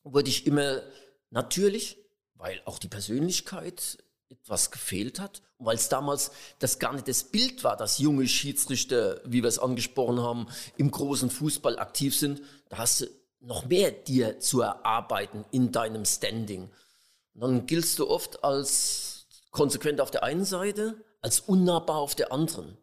wurde ich immer natürlich, weil auch die Persönlichkeit etwas gefehlt hat und weil es damals das gar nicht das Bild war, dass junge Schiedsrichter, wie wir es angesprochen haben, im großen Fußball aktiv sind, da hast du noch mehr dir zu erarbeiten in deinem Standing. Dann giltst du oft als konsequent auf der einen Seite, als unnahbar auf der anderen.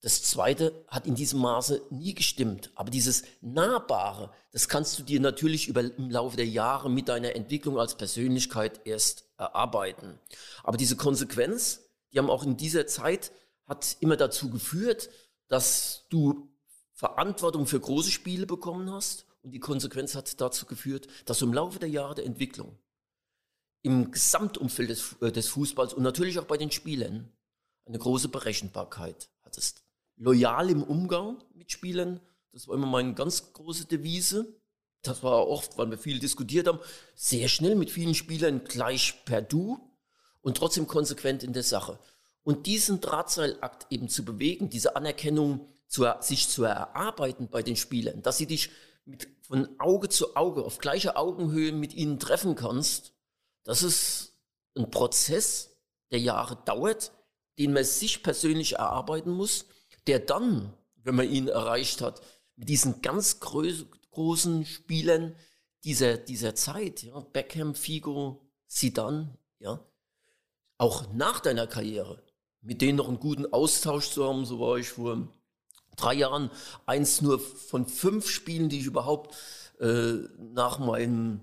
Das zweite hat in diesem Maße nie gestimmt. Aber dieses Nahbare, das kannst du dir natürlich über, im Laufe der Jahre mit deiner Entwicklung als Persönlichkeit erst erarbeiten. Aber diese Konsequenz, die haben auch in dieser Zeit, hat immer dazu geführt, dass du Verantwortung für große Spiele bekommen hast. Und die Konsequenz hat dazu geführt, dass du im Laufe der Jahre der Entwicklung im Gesamtumfeld des, äh, des Fußballs und natürlich auch bei den Spielern eine große Berechenbarkeit hattest. loyal im Umgang mit Spielern. Das war immer meine ganz große Devise. Das war oft, weil wir viel diskutiert haben, sehr schnell mit vielen Spielern gleich per Du und trotzdem konsequent in der Sache. Und diesen Drahtseilakt eben zu bewegen, diese Anerkennung zu, sich zu erarbeiten bei den Spielern, dass sie dich mit, von Auge zu Auge auf gleicher Augenhöhe mit ihnen treffen kannst, das ist ein Prozess, der Jahre dauert, den man sich persönlich erarbeiten muss, der dann, wenn man ihn erreicht hat, mit diesen ganz großen Spielern dieser, dieser Zeit, ja, Beckham, Figo, Zidane, ja, auch nach deiner Karriere, mit denen noch einen guten Austausch zu haben, so war ich vor drei Jahren eins nur von fünf Spielen, die ich überhaupt äh, nach meinem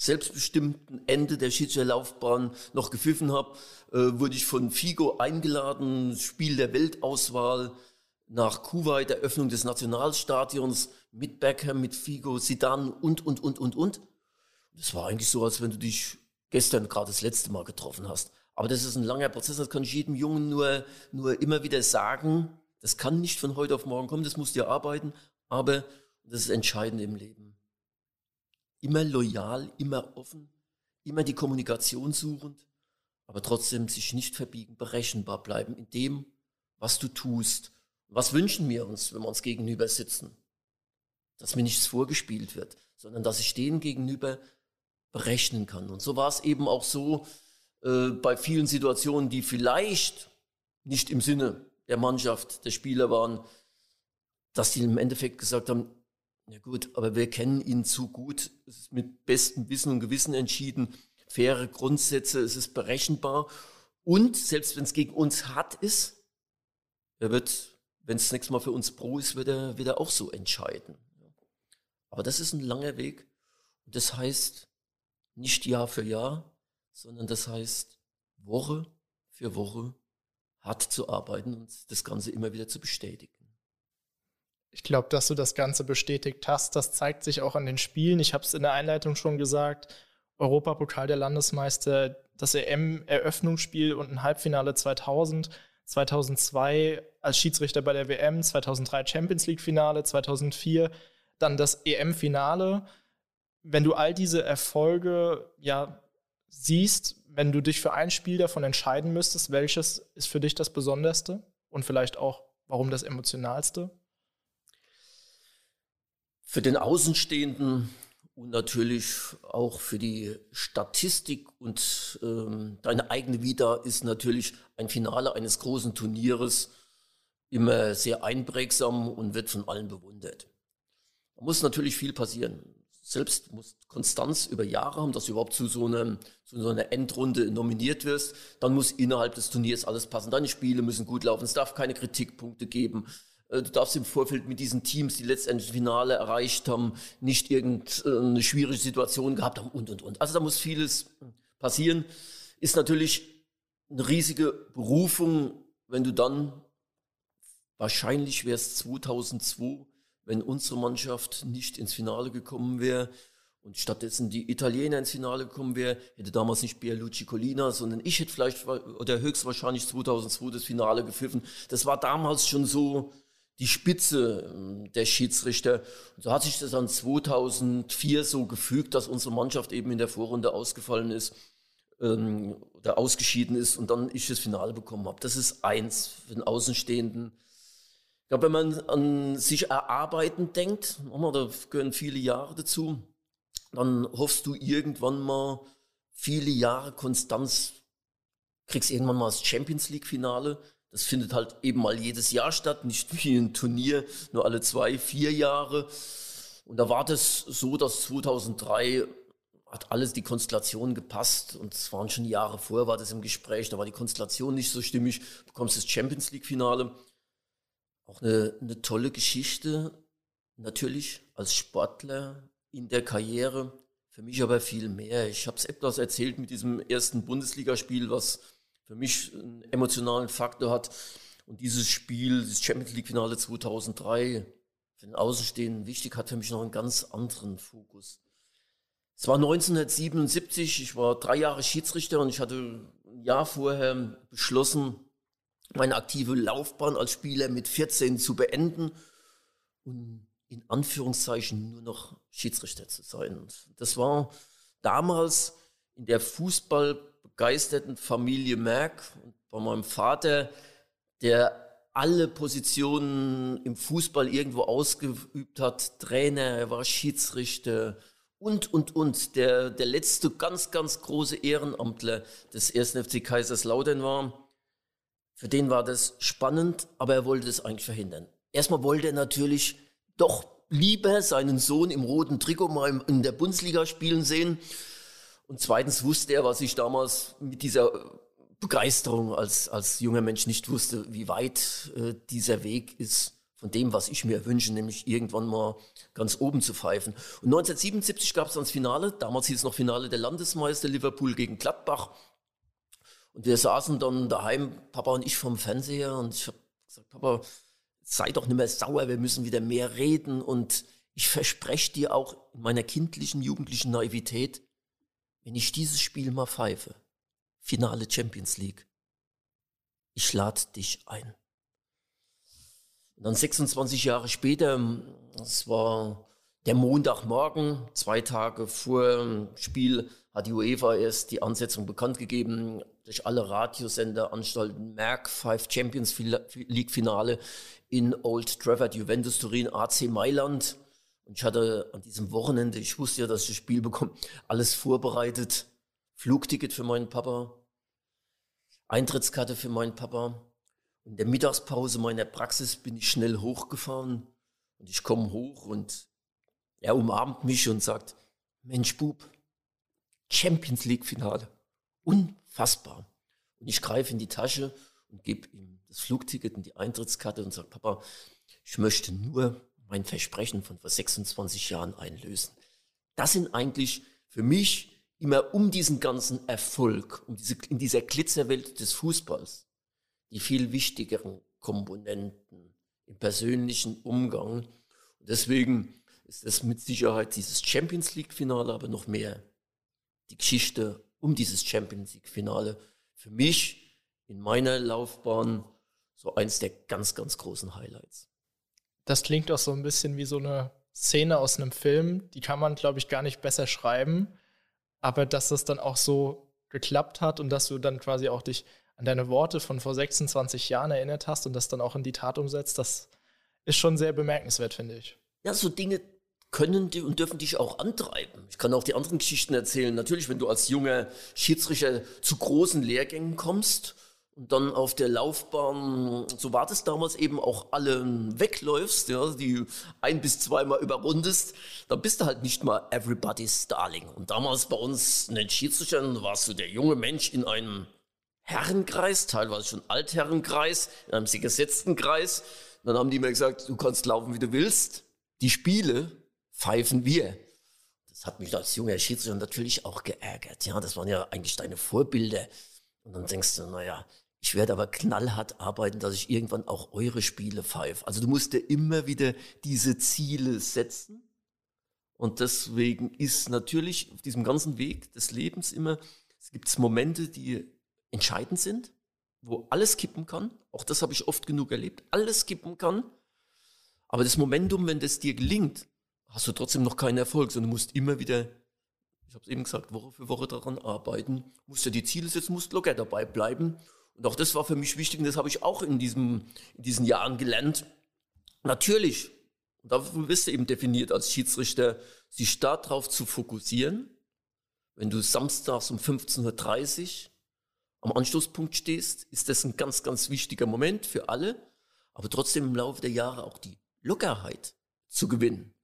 selbstbestimmten Ende der Schiedsrichterlaufbahn noch gepfiffen habe, äh, wurde ich von Figo eingeladen, Spiel der Weltauswahl nach Kuwait, Eröffnung des Nationalstadions mit Beckham, mit Figo, Sidan und, und, und, und, und. Das war eigentlich so, als wenn du dich gestern gerade das letzte Mal getroffen hast. Aber das ist ein langer Prozess, das kann ich jedem Jungen nur, nur immer wieder sagen. Das kann nicht von heute auf morgen kommen, das musst du arbeiten, aber das ist entscheidend im Leben immer loyal, immer offen, immer die Kommunikation suchend, aber trotzdem sich nicht verbiegen, berechenbar bleiben in dem, was du tust. Was wünschen wir uns, wenn wir uns gegenüber sitzen? Dass mir nichts vorgespielt wird, sondern dass ich denen gegenüber berechnen kann. Und so war es eben auch so äh, bei vielen Situationen, die vielleicht nicht im Sinne der Mannschaft, der Spieler waren, dass die im Endeffekt gesagt haben, ja gut, aber wir kennen ihn zu gut. Es ist mit bestem Wissen und Gewissen entschieden. Faire Grundsätze, es ist berechenbar. Und selbst wenn es gegen uns hart ist, er wird, wenn es nächstes Mal für uns pro ist, wird er, wird er auch so entscheiden. Aber das ist ein langer Weg. Und das heißt nicht Jahr für Jahr, sondern das heißt Woche für Woche hart zu arbeiten und das Ganze immer wieder zu bestätigen. Ich glaube, dass du das Ganze bestätigt hast. Das zeigt sich auch an den Spielen. Ich habe es in der Einleitung schon gesagt. Europapokal der Landesmeister, das EM-Eröffnungsspiel und ein Halbfinale 2000, 2002 als Schiedsrichter bei der WM, 2003 Champions League-Finale, 2004 dann das EM-Finale. Wenn du all diese Erfolge ja siehst, wenn du dich für ein Spiel davon entscheiden müsstest, welches ist für dich das Besonderste und vielleicht auch warum das emotionalste? Für den Außenstehenden und natürlich auch für die Statistik und ähm, deine eigene Vita ist natürlich ein Finale eines großen Turnieres immer sehr einprägsam und wird von allen bewundert. Da muss natürlich viel passieren. Selbst muss Konstanz über Jahre haben, dass du überhaupt zu so, einem, zu so einer Endrunde nominiert wirst. Dann muss innerhalb des Turniers alles passen. Deine Spiele müssen gut laufen. Es darf keine Kritikpunkte geben. Äh, du darfst im Vorfeld mit diesen Teams, die letztendlich das Finale erreicht haben, nicht irgendeine schwierige Situation gehabt haben und, und, und. Also da muss vieles passieren. Ist natürlich eine riesige Berufung, wenn du dann, wahrscheinlich wäre es 2002, wenn unsere Mannschaft nicht ins Finale gekommen wäre und stattdessen die Italiener ins Finale gekommen wäre, hätte damals nicht Pierluigi Colina, sondern ich hätte vielleicht oder höchstwahrscheinlich 2002 das Finale gepfiffen. Das war damals schon so, die Spitze ähm, der Schiedsrichter. Und so hat sich das dann 2004 so gefügt, dass unsere Mannschaft eben in der Vorrunde ausgefallen ist ähm, oder ausgeschieden ist und dann ich das Finale bekommen habe. Das ist eins für den Außenstehenden. Ich glaube, wenn man an sich erarbeiten denkt, da gehören viele Jahre dazu, dann hoffst du irgendwann mal viele Jahre Konstanz, kriegst irgendwann mal das Champions League Finale, das findet halt eben mal jedes Jahr statt, nicht wie ein Turnier, nur alle zwei, vier Jahre. Und da war das so, dass 2003 hat alles die Konstellation gepasst und es waren schon Jahre vorher war das im Gespräch, da war die Konstellation nicht so stimmig, bekommst das Champions League Finale. Auch eine, eine tolle Geschichte, natürlich als Sportler in der Karriere, für mich aber viel mehr. Ich habe es etwas erzählt mit diesem ersten Bundesligaspiel, was für mich einen emotionalen Faktor hat. Und dieses Spiel, das Champions League Finale 2003, für den Außenstehenden wichtig, hat für mich noch einen ganz anderen Fokus. Es war 1977, ich war drei Jahre Schiedsrichter und ich hatte ein Jahr vorher beschlossen, meine aktive Laufbahn als Spieler mit 14 zu beenden und in Anführungszeichen nur noch Schiedsrichter zu sein. Das war damals in der fußballbegeisterten Familie Merck und bei meinem Vater, der alle Positionen im Fußball irgendwo ausgeübt hat. Trainer, er war Schiedsrichter und, und, und. Der, der letzte ganz, ganz große Ehrenamtler des 1. FC Kaiserslautern war. Für den war das spannend, aber er wollte es eigentlich verhindern. Erstmal wollte er natürlich doch lieber seinen Sohn im roten Trikot mal in der Bundesliga spielen sehen. Und zweitens wusste er, was ich damals mit dieser Begeisterung als, als junger Mensch nicht wusste, wie weit äh, dieser Weg ist von dem, was ich mir wünsche, nämlich irgendwann mal ganz oben zu pfeifen. Und 1977 gab es dann das Finale, damals hieß es noch Finale der Landesmeister, Liverpool gegen Gladbach. Und wir saßen dann daheim, Papa und ich vom Fernseher und ich habe gesagt, Papa, sei doch nicht mehr sauer, wir müssen wieder mehr reden und ich verspreche dir auch in meiner kindlichen, jugendlichen Naivität, wenn ich dieses Spiel mal pfeife, Finale Champions League, ich lade dich ein. Und dann 26 Jahre später, das war der Montagmorgen, zwei Tage vor dem Spiel, hat die UEFA erst die Ansetzung bekannt gegeben, durch alle Radiosender anstalten, Merck, Five Champions League Finale in Old Trafford, Juventus Turin, AC Mailand. Und ich hatte an diesem Wochenende, ich wusste ja, dass ich das Spiel bekomme, alles vorbereitet. Flugticket für meinen Papa, Eintrittskarte für meinen Papa. In der Mittagspause meiner Praxis bin ich schnell hochgefahren und ich komme hoch und er umarmt mich und sagt, Mensch Bub, Champions League Finale. Unfassbar. Und ich greife in die Tasche und gebe ihm das Flugticket und die Eintrittskarte und sage, Papa, ich möchte nur mein Versprechen von vor 26 Jahren einlösen. Das sind eigentlich für mich immer um diesen ganzen Erfolg, um diese, in dieser Glitzerwelt des Fußballs, die viel wichtigeren Komponenten im persönlichen Umgang. Und deswegen ist das mit Sicherheit dieses Champions League-Finale, aber noch mehr die Geschichte um dieses Champions League-Finale für mich in meiner Laufbahn so eins der ganz, ganz großen Highlights. Das klingt auch so ein bisschen wie so eine Szene aus einem Film, die kann man, glaube ich, gar nicht besser schreiben. Aber dass das dann auch so geklappt hat und dass du dann quasi auch dich an deine Worte von vor 26 Jahren erinnert hast und das dann auch in die Tat umsetzt, das ist schon sehr bemerkenswert, finde ich. Ja, so Dinge können die und dürfen dich auch antreiben. Ich kann auch die anderen Geschichten erzählen. Natürlich, wenn du als junger Schiedsrichter zu großen Lehrgängen kommst und dann auf der Laufbahn, so war das damals eben auch alle wegläufst, ja, die ein bis zweimal überrundest, dann bist du halt nicht mal everybody's darling. Und damals bei uns in den Schiedsrichtern warst du der junge Mensch in einem Herrenkreis, teilweise schon Altherrenkreis, in einem sehr gesetzten Kreis. Dann haben die mir gesagt, du kannst laufen, wie du willst. Die Spiele pfeifen wir. Das hat mich als junger Schiedsrichter natürlich auch geärgert. Ja, das waren ja eigentlich deine Vorbilder. Und dann denkst du, naja, ich werde aber knallhart arbeiten, dass ich irgendwann auch eure Spiele pfeife. Also du musst dir immer wieder diese Ziele setzen. Und deswegen ist natürlich auf diesem ganzen Weg des Lebens immer, es gibt Momente, die entscheidend sind, wo alles kippen kann. Auch das habe ich oft genug erlebt. Alles kippen kann. Aber das Momentum, wenn das dir gelingt, hast du trotzdem noch keinen Erfolg, sondern musst immer wieder, ich habe es eben gesagt, Woche für Woche daran arbeiten, musst dir die Ziele setzen, musst locker dabei bleiben. Und auch das war für mich wichtig und das habe ich auch in, diesem, in diesen Jahren gelernt. Natürlich, und dafür bist du eben definiert als Schiedsrichter, sich darauf zu fokussieren, wenn du samstags um 15.30 Uhr am Anstoßpunkt stehst, ist das ein ganz, ganz wichtiger Moment für alle, aber trotzdem im Laufe der Jahre auch die Lockerheit zu gewinnen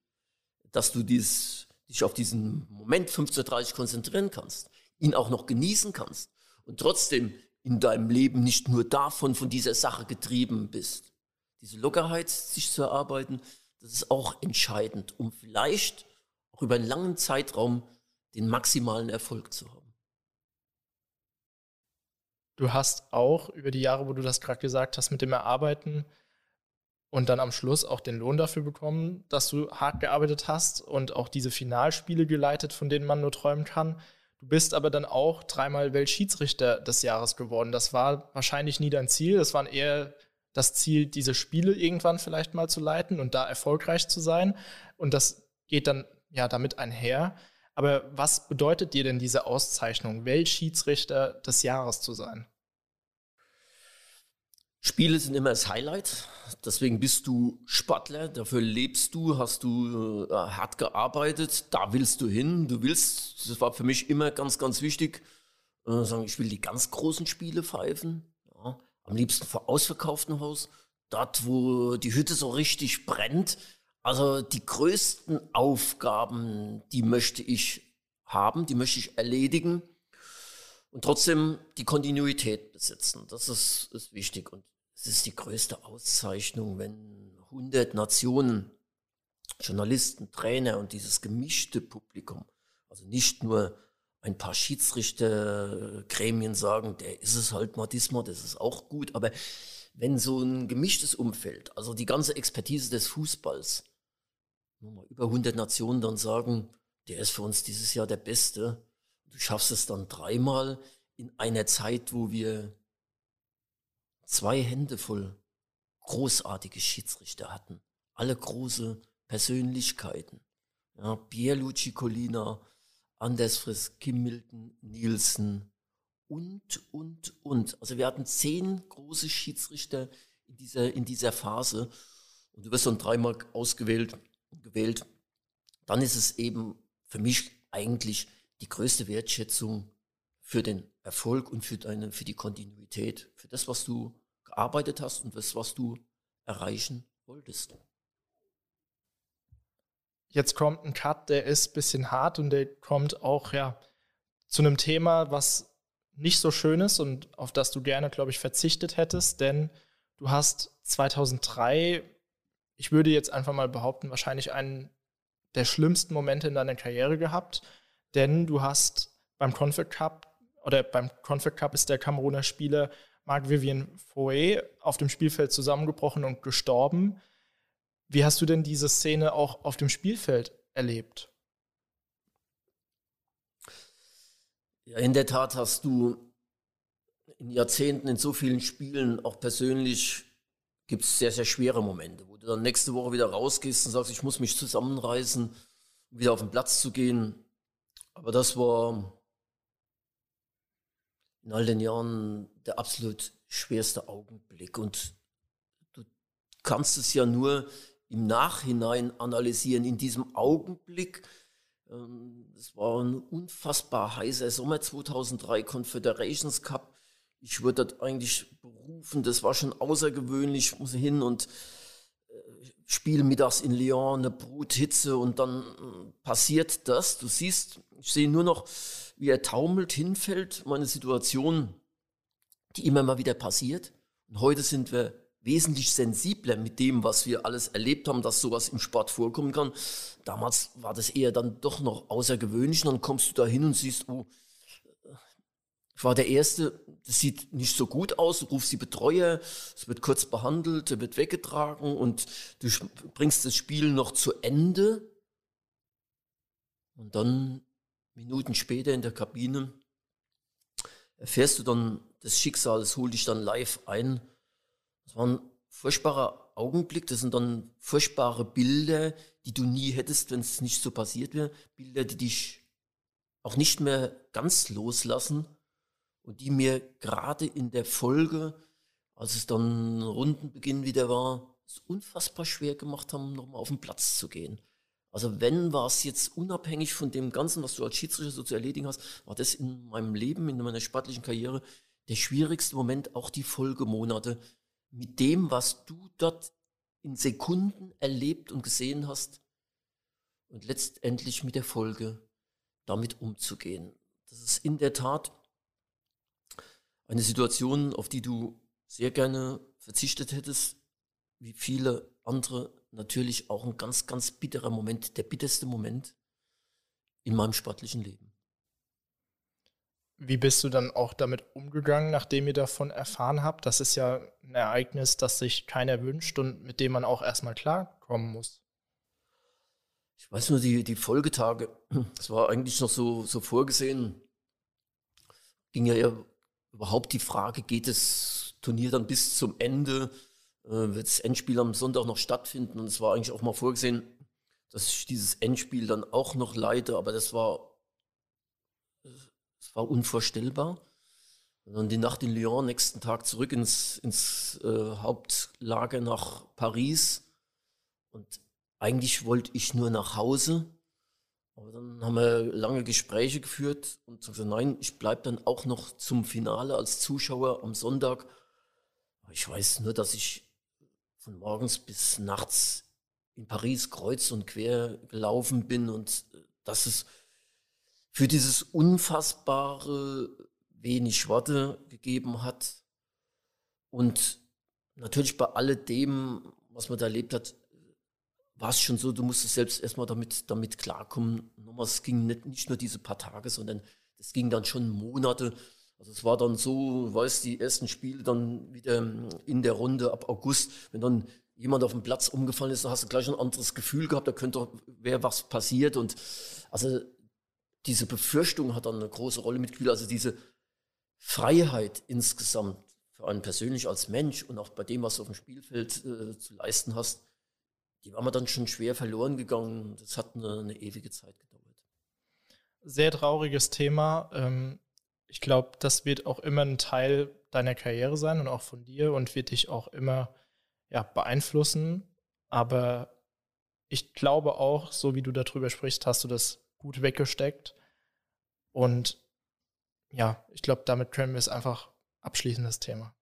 dass du dies, dich auf diesen Moment 15.30 konzentrieren kannst, ihn auch noch genießen kannst und trotzdem in deinem Leben nicht nur davon, von dieser Sache getrieben bist. Diese Lockerheit, sich zu erarbeiten, das ist auch entscheidend, um vielleicht auch über einen langen Zeitraum den maximalen Erfolg zu haben. Du hast auch über die Jahre, wo du das gerade gesagt hast, mit dem Erarbeiten und dann am Schluss auch den Lohn dafür bekommen, dass du hart gearbeitet hast und auch diese Finalspiele geleitet, von denen man nur träumen kann. Du bist aber dann auch dreimal Weltschiedsrichter des Jahres geworden. Das war wahrscheinlich nie dein Ziel. Das war eher das Ziel, diese Spiele irgendwann vielleicht mal zu leiten und da erfolgreich zu sein. Und das geht dann ja damit einher. Aber was bedeutet dir denn diese Auszeichnung, Weltschiedsrichter des Jahres zu sein? Spiele sind immer das Highlight. Deswegen bist du Sportler, dafür lebst du, hast du äh, hart gearbeitet, da willst du hin. Du willst, das war für mich immer ganz, ganz wichtig, äh, sagen, ich will die ganz großen Spiele pfeifen. Ja, am liebsten vor ausverkauftem Haus, dort, wo die Hütte so richtig brennt. Also die größten Aufgaben, die möchte ich haben, die möchte ich erledigen und trotzdem die Kontinuität besitzen. Das ist, ist wichtig und es ist die größte Auszeichnung, wenn 100 Nationen, Journalisten, Trainer und dieses gemischte Publikum, also nicht nur ein paar Schiedsrichtergremien sagen, der ist es halt mal diesmal, das ist auch gut, aber wenn so ein gemischtes Umfeld, also die ganze Expertise des Fußballs, über 100 Nationen dann sagen, der ist für uns dieses Jahr der Beste. Du schaffst es dann dreimal in einer Zeit, wo wir zwei Hände voll großartige Schiedsrichter hatten. Alle große Persönlichkeiten. Ja, Pierluigi Colina, Anders Frisk, Kim Milton, Nielsen und, und, und. Also wir hatten zehn große Schiedsrichter in dieser, in dieser Phase. Und du wirst dann dreimal ausgewählt gewählt, dann ist es eben für mich eigentlich die größte Wertschätzung für den Erfolg und für, deine, für die Kontinuität, für das, was du gearbeitet hast und das, was du erreichen wolltest. Jetzt kommt ein Cut, der ist ein bisschen hart und der kommt auch ja zu einem Thema, was nicht so schön ist und auf das du gerne, glaube ich, verzichtet hättest, denn du hast 2003 ich würde jetzt einfach mal behaupten, wahrscheinlich einen der schlimmsten Momente in deiner Karriere gehabt, denn du hast beim Confed Cup oder beim Confed Cup ist der Kameruner Spieler Marc Vivian Foe auf dem Spielfeld zusammengebrochen und gestorben. Wie hast du denn diese Szene auch auf dem Spielfeld erlebt? Ja, in der Tat hast du in Jahrzehnten in so vielen Spielen auch persönlich gibt es sehr, sehr schwere Momente, wo du dann nächste Woche wieder rausgehst und sagst, ich muss mich zusammenreißen, um wieder auf den Platz zu gehen. Aber das war in all den Jahren der absolut schwerste Augenblick. Und du kannst es ja nur im Nachhinein analysieren. In diesem Augenblick, ähm, es war ein unfassbar heißer Sommer 2003, Confederations Cup ich wurde dort eigentlich berufen, das war schon außergewöhnlich, ich muss hin und äh, spiele mittags in Lyon eine Bruthitze und dann äh, passiert das. Du siehst, ich sehe nur noch, wie er taumelt, hinfällt, meine Situation, die immer mal wieder passiert. Und heute sind wir wesentlich sensibler mit dem, was wir alles erlebt haben, dass sowas im Sport vorkommen kann. Damals war das eher dann doch noch außergewöhnlich. Und dann kommst du da hin und siehst, oh, ich war der Erste, das sieht nicht so gut aus, du rufst die Betreuer, es wird kurz behandelt, wird weggetragen und du bringst das Spiel noch zu Ende. Und dann, Minuten später in der Kabine, erfährst du dann das Schicksal, es holt dich dann live ein. Das war ein furchtbarer Augenblick, das sind dann furchtbare Bilder, die du nie hättest, wenn es nicht so passiert wäre. Bilder, die dich auch nicht mehr ganz loslassen und die mir gerade in der Folge, als es dann Rundenbeginn wieder war, es unfassbar schwer gemacht haben, nochmal auf den Platz zu gehen. Also wenn war es jetzt unabhängig von dem Ganzen, was du als Schiedsrichter so zu erledigen hast, war das in meinem Leben, in meiner sportlichen Karriere der schwierigste Moment, auch die Folgemonate, mit dem, was du dort in Sekunden erlebt und gesehen hast und letztendlich mit der Folge damit umzugehen. Das ist in der Tat eine Situation, auf die du sehr gerne verzichtet hättest, wie viele andere natürlich auch ein ganz, ganz bitterer Moment, der bitterste Moment in meinem sportlichen Leben. Wie bist du dann auch damit umgegangen, nachdem ihr davon erfahren habt? Das ist ja ein Ereignis, das sich keiner wünscht und mit dem man auch erstmal klarkommen muss. Ich weiß nur, die, die Folgetage, es war eigentlich noch so, so vorgesehen, ging ja überhaupt die Frage, geht das Turnier dann bis zum Ende? Äh, wird das Endspiel am Sonntag noch stattfinden? Und es war eigentlich auch mal vorgesehen, dass ich dieses Endspiel dann auch noch leite, aber das war, das war unvorstellbar. Und dann die Nacht in Lyon, nächsten Tag zurück ins, ins äh, Hauptlager nach Paris. Und eigentlich wollte ich nur nach Hause. Aber dann haben wir lange Gespräche geführt und gesagt, nein, ich bleibe dann auch noch zum Finale als Zuschauer am Sonntag. Ich weiß nur, dass ich von morgens bis nachts in Paris kreuz und quer gelaufen bin und äh, dass es für dieses unfassbare wenig Worte gegeben hat. Und natürlich bei alledem, was man da erlebt hat, war es schon so, du musstest selbst erstmal damit, damit klarkommen. Es ging nicht, nicht nur diese paar Tage, sondern es ging dann schon Monate. Also es war dann so, weißt die ersten Spiele dann wieder in der Runde ab August, wenn dann jemand auf dem Platz umgefallen ist, da hast du gleich ein anderes Gefühl gehabt, da könnte wäre was passiert und also diese Befürchtung hat dann eine große Rolle mitgespielt, also diese Freiheit insgesamt für einen persönlich als Mensch und auch bei dem, was du auf dem Spielfeld äh, zu leisten hast, die war mir dann schon schwer verloren gegangen. Das hat eine, eine ewige Zeit gedauert. Sehr trauriges Thema. Ähm, ich glaube, das wird auch immer ein Teil deiner Karriere sein und auch von dir und wird dich auch immer ja, beeinflussen. Aber ich glaube auch, so wie du darüber sprichst, hast du das gut weggesteckt. Und ja, ich glaube, damit können wir es einfach abschließen, das Thema.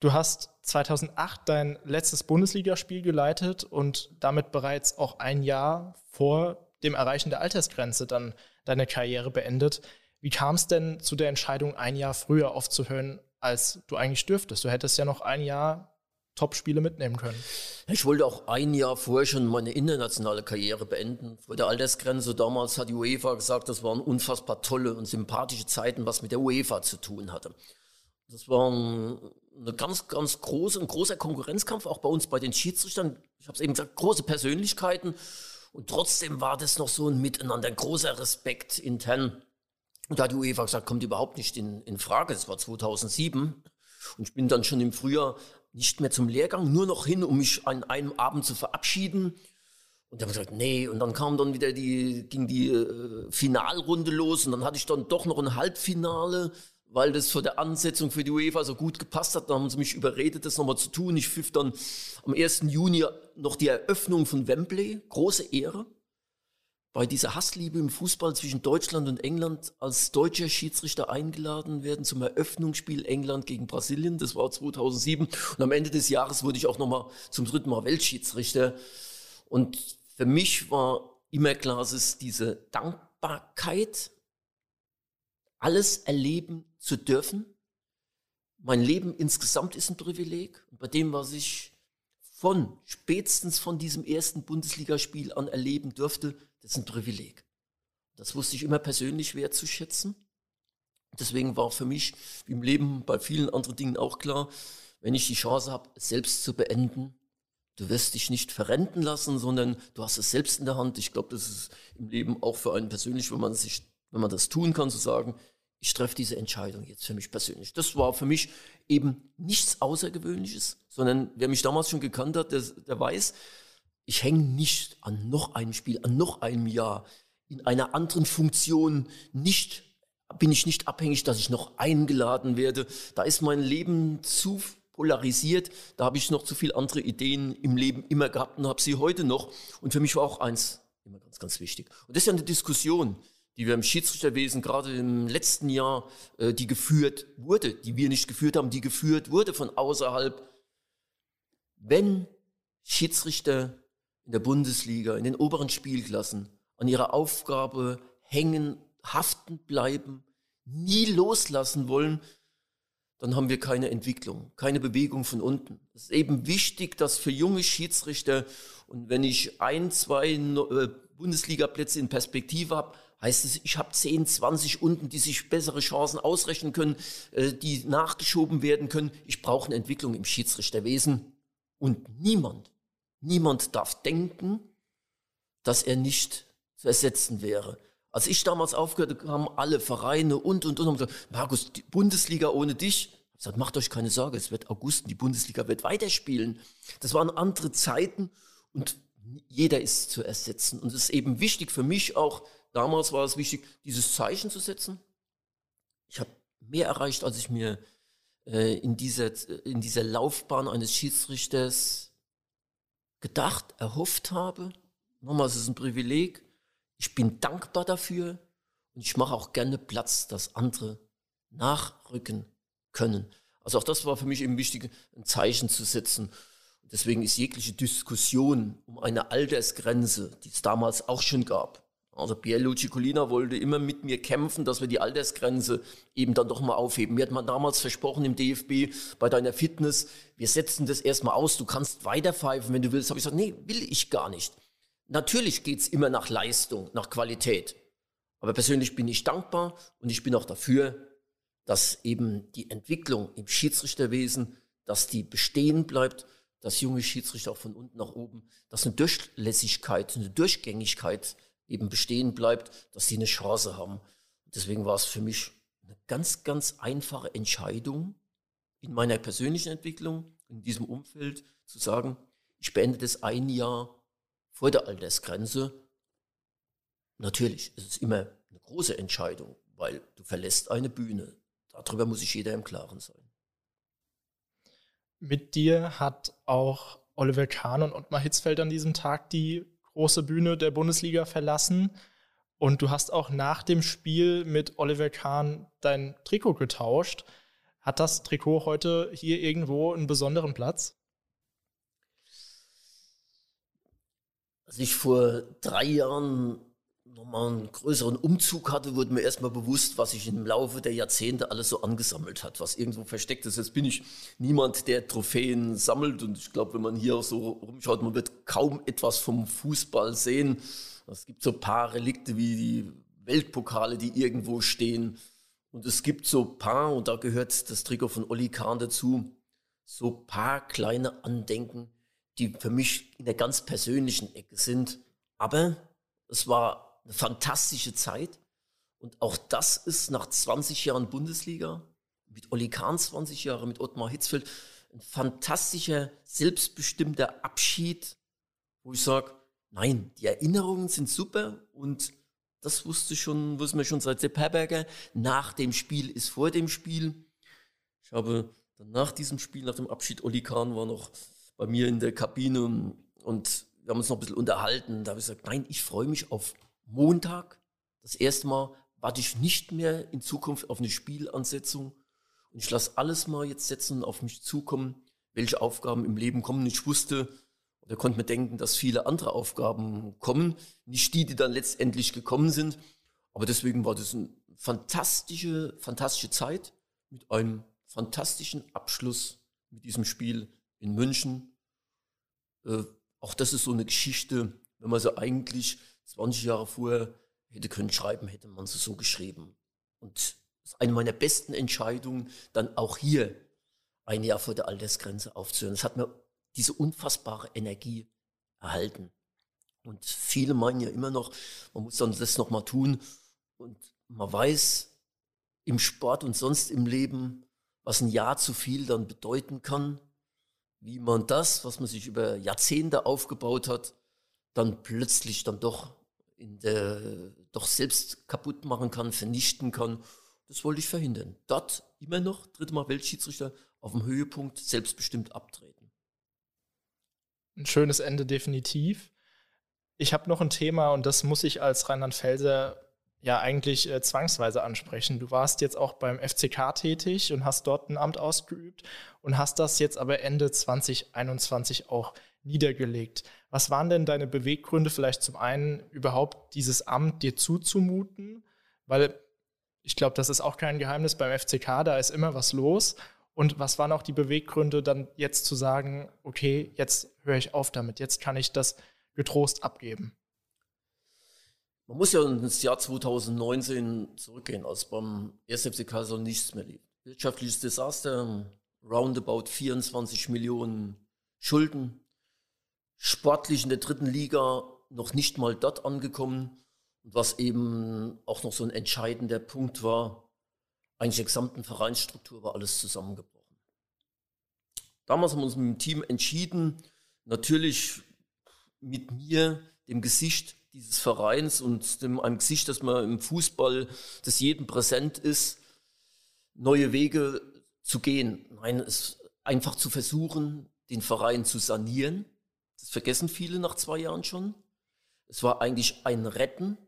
Du hast 2008 dein letztes Bundesligaspiel geleitet und damit bereits auch ein Jahr vor dem Erreichen der Altersgrenze dann deine Karriere beendet. Wie kam es denn zu der Entscheidung, ein Jahr früher aufzuhören, als du eigentlich dürftest? Du hättest ja noch ein Jahr Top-Spiele mitnehmen können. Ich wollte auch ein Jahr vorher schon meine internationale Karriere beenden. Vor der Altersgrenze damals hat die UEFA gesagt, das waren unfassbar tolle und sympathische Zeiten, was mit der UEFA zu tun hatte. Das war eine ganz, ganz große, ein großer Konkurrenzkampf, auch bei uns bei den Schiedsrichtern. Ich habe es eben gesagt, große Persönlichkeiten. Und trotzdem war das noch so ein Miteinander, ein großer Respekt intern. Und da hat die UEFA gesagt, kommt überhaupt nicht in, in Frage. Das war 2007. Und ich bin dann schon im Frühjahr nicht mehr zum Lehrgang, nur noch hin, um mich an einem Abend zu verabschieden. Und dann haben gesagt, nee, und dann kam dann wieder die, ging die äh, Finalrunde los und dann hatte ich dann doch noch ein Halbfinale, weil das vor der Ansetzung für die UEFA so gut gepasst hat. Dann haben sie mich überredet, das nochmal zu tun. Ich pfiff dann am 1. Juni noch die Eröffnung von Wembley, große Ehre bei dieser Hassliebe im Fußball zwischen Deutschland und England als deutscher Schiedsrichter eingeladen werden zum Eröffnungsspiel England gegen Brasilien. Das war 2007. Und am Ende des Jahres wurde ich auch nochmal zum dritten Mal Weltschiedsrichter. Und für mich war immer klar, es diese Dankbarkeit, alles erleben zu dürfen. Mein Leben insgesamt ist ein Privileg. Und bei dem, was ich von, spätestens von diesem ersten Bundesligaspiel an erleben durfte, das ist ein Privileg. Das wusste ich immer persönlich wertzuschätzen. Deswegen war für mich im Leben bei vielen anderen Dingen auch klar, wenn ich die Chance habe, es selbst zu beenden, du wirst dich nicht verrenten lassen, sondern du hast es selbst in der Hand. Ich glaube, das ist im Leben auch für einen persönlich, wenn man sich, wenn man das tun kann, zu sagen, ich treffe diese Entscheidung jetzt für mich persönlich. Das war für mich eben nichts Außergewöhnliches, sondern wer mich damals schon gekannt hat, der, der weiß, ich hänge nicht an noch einem Spiel, an noch einem Jahr, in einer anderen Funktion nicht, bin ich nicht abhängig, dass ich noch eingeladen werde. Da ist mein Leben zu polarisiert. Da habe ich noch zu viele andere Ideen im Leben immer gehabt und habe sie heute noch. Und für mich war auch eins immer ganz, ganz wichtig. Und das ist ja eine Diskussion, die wir im Schiedsrichterwesen gerade im letzten Jahr, äh, die geführt wurde, die wir nicht geführt haben, die geführt wurde von außerhalb. Wenn Schiedsrichter in der Bundesliga, in den oberen Spielklassen an ihrer Aufgabe hängen, haften bleiben, nie loslassen wollen, dann haben wir keine Entwicklung, keine Bewegung von unten. Es ist eben wichtig, dass für junge Schiedsrichter und wenn ich ein, zwei äh, Bundesligaplätze in Perspektive habe, heißt es, ich habe 10, 20 unten, die sich bessere Chancen ausrechnen können, äh, die nachgeschoben werden können. Ich brauche eine Entwicklung im Schiedsrichterwesen und niemand Niemand darf denken, dass er nicht zu ersetzen wäre. Als ich damals aufgehört kamen alle Vereine und, und, und, und gesagt, Markus, die Bundesliga ohne dich. Ich gesagt, macht euch keine Sorge, es wird August und die Bundesliga wird weiterspielen. Das waren andere Zeiten und jeder ist zu ersetzen. Und es ist eben wichtig für mich auch, damals war es wichtig, dieses Zeichen zu setzen. Ich habe mehr erreicht, als ich mir äh, in, dieser, in dieser Laufbahn eines Schiedsrichters gedacht, erhofft habe. Nochmal, es ist ein Privileg. Ich bin dankbar dafür und ich mache auch gerne Platz, dass andere nachrücken können. Also auch das war für mich eben wichtig, ein Zeichen zu setzen. Deswegen ist jegliche Diskussion um eine Altersgrenze, die es damals auch schon gab. Also Pierluigi Colina wollte immer mit mir kämpfen, dass wir die Altersgrenze eben dann doch mal aufheben. Mir hat man damals versprochen im DFB bei deiner Fitness, wir setzen das erstmal aus, du kannst weiterpfeifen, wenn du willst. Habe ich gesagt, nee, will ich gar nicht. Natürlich geht's immer nach Leistung, nach Qualität. Aber persönlich bin ich dankbar und ich bin auch dafür, dass eben die Entwicklung im Schiedsrichterwesen, dass die bestehen bleibt, dass junge Schiedsrichter auch von unten nach oben, dass eine Durchlässigkeit, eine Durchgängigkeit eben bestehen bleibt, dass sie eine Chance haben. Deswegen war es für mich eine ganz, ganz einfache Entscheidung in meiner persönlichen Entwicklung, in diesem Umfeld, zu sagen, ich beende das ein Jahr vor der Altersgrenze. Natürlich ist es immer eine große Entscheidung, weil du verlässt eine Bühne. Darüber muss sich jeder im Klaren sein. Mit dir hat auch Oliver Kahn und Ottmar Hitzfeld an diesem Tag die große Bühne der Bundesliga verlassen. Und du hast auch nach dem Spiel mit Oliver Kahn dein Trikot getauscht. Hat das Trikot heute hier irgendwo einen besonderen Platz? Als ich vor drei Jahren nochmal einen größeren Umzug hatte, wurde mir erstmal bewusst, was sich im Laufe der Jahrzehnte alles so angesammelt hat, was irgendwo versteckt ist. Jetzt bin ich niemand, der Trophäen sammelt und ich glaube, wenn man hier so rumschaut, man wird kaum etwas vom Fußball sehen. Es gibt so ein paar Relikte wie die Weltpokale, die irgendwo stehen. Und es gibt so ein paar, und da gehört das Trikot von Olli Kahn dazu, so ein paar kleine Andenken, die für mich in der ganz persönlichen Ecke sind. Aber es war eine fantastische Zeit. Und auch das ist nach 20 Jahren Bundesliga, mit Olli Kahn 20 Jahre, mit Ottmar Hitzfeld, ein fantastischer, selbstbestimmter Abschied, wo ich sage, nein, die Erinnerungen sind super und das wusste schon, wussten wir schon seit Sepp Herberger. Nach dem Spiel ist vor dem Spiel. Ich habe dann nach diesem Spiel, nach dem Abschied, Olli Kahn war noch bei mir in der Kabine und wir haben uns noch ein bisschen unterhalten. Da habe ich gesagt, nein, ich freue mich auf Montag. Das erste Mal warte ich nicht mehr in Zukunft auf eine Spielansetzung. Und ich lasse alles mal jetzt setzen, auf mich zukommen, welche Aufgaben im Leben kommen. Ich wusste oder konnte mir denken, dass viele andere Aufgaben kommen. Nicht die, die dann letztendlich gekommen sind. Aber deswegen war das eine fantastische, fantastische Zeit mit einem fantastischen Abschluss mit diesem Spiel in München. Äh, auch das ist so eine Geschichte, wenn man so eigentlich 20 Jahre vorher hätte können schreiben, hätte man sie so geschrieben. Und das ist eine meiner besten Entscheidungen, dann auch hier ein Jahr vor der Altersgrenze aufzuhören. Das hat mir diese unfassbare Energie erhalten. Und viele meinen ja immer noch, man muss dann das nochmal tun. Und man weiß im Sport und sonst im Leben, was ein Jahr zu viel dann bedeuten kann wie man das, was man sich über Jahrzehnte aufgebaut hat, dann plötzlich dann doch in der, doch selbst kaputt machen kann, vernichten kann. Das wollte ich verhindern. Dort immer noch, dritte Mal Weltschiedsrichter, auf dem Höhepunkt selbstbestimmt abtreten. Ein schönes Ende definitiv. Ich habe noch ein Thema und das muss ich als Rheinland-Pfälzer ja eigentlich äh, zwangsweise ansprechen. Du warst jetzt auch beim FCK tätig und hast dort ein Amt ausgeübt und hast das jetzt aber Ende 2021 auch niedergelegt. Was waren denn deine Beweggründe, vielleicht zum einen überhaupt dieses Amt dir zuzumuten? Weil ich glaube, das ist auch kein Geheimnis beim FCK, da ist immer was los. Und was waren auch die Beweggründe, dann jetzt zu sagen, okay, jetzt höre ich auf damit, jetzt kann ich das getrost abgeben? Man muss ja ins Jahr 2019 zurückgehen, als beim 1. FC Kaiser nichts mehr lief. Wirtschaftliches Desaster, roundabout 24 Millionen Schulden, sportlich in der dritten Liga noch nicht mal dort angekommen. Und was eben auch noch so ein entscheidender Punkt war, eigentlich der gesamten Vereinsstruktur war alles zusammengebrochen. Damals haben wir uns mit dem Team entschieden, natürlich mit mir, dem Gesicht dieses Vereins und dem, einem Gesicht, das man im Fußball, das jedem präsent ist, neue Wege zu gehen. Nein, es einfach zu versuchen, den Verein zu sanieren. Das vergessen viele nach zwei Jahren schon. Es war eigentlich ein Retten,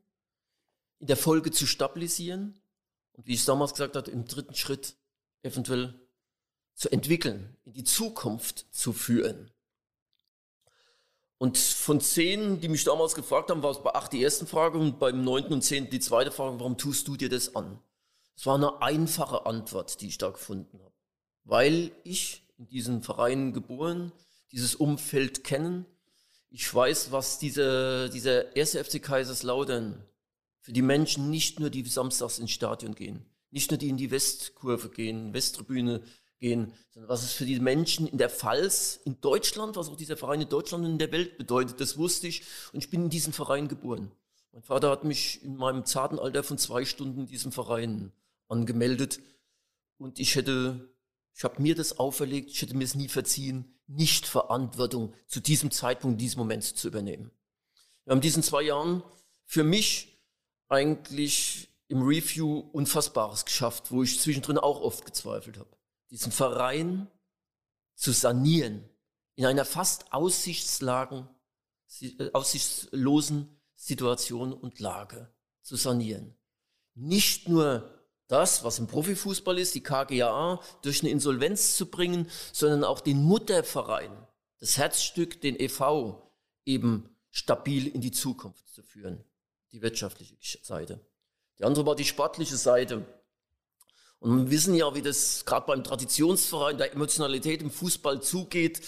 in der Folge zu stabilisieren und wie ich damals gesagt habe, im dritten Schritt eventuell zu entwickeln, in die Zukunft zu führen. Und von zehn, die mich damals gefragt haben, war es bei acht die erste Frage und beim neunten und zehnten die zweite Frage, warum tust du dir das an? Es war eine einfache Antwort, die ich da gefunden habe. Weil ich in diesen Vereinen geboren, dieses Umfeld kennen, ich weiß, was dieser, dieser erste FC Kaiserslautern für die Menschen nicht nur die samstags ins Stadion gehen, nicht nur die in die Westkurve gehen, Westtribüne gehen, sondern was es für die Menschen in der Pfalz, in Deutschland, was auch dieser Verein in Deutschland und in der Welt bedeutet, das wusste ich. Und ich bin in diesem Verein geboren. Mein Vater hat mich in meinem zarten Alter von zwei Stunden in diesem Verein angemeldet. Und ich hätte, ich habe mir das auferlegt, ich hätte mir es nie verziehen, nicht Verantwortung zu diesem Zeitpunkt, in diesem Moment zu übernehmen. Wir haben in diesen zwei Jahren für mich eigentlich im Review Unfassbares geschafft, wo ich zwischendrin auch oft gezweifelt habe diesen Verein zu sanieren in einer fast aussichtslagen, äh, aussichtslosen Situation und Lage zu sanieren. Nicht nur das, was im Profifußball ist, die KGA, durch eine Insolvenz zu bringen, sondern auch den Mutterverein, das Herzstück, den EV, eben stabil in die Zukunft zu führen. Die wirtschaftliche Seite. Die andere war die sportliche Seite. Und wir wissen ja, wie das gerade beim Traditionsverein der Emotionalität im Fußball zugeht.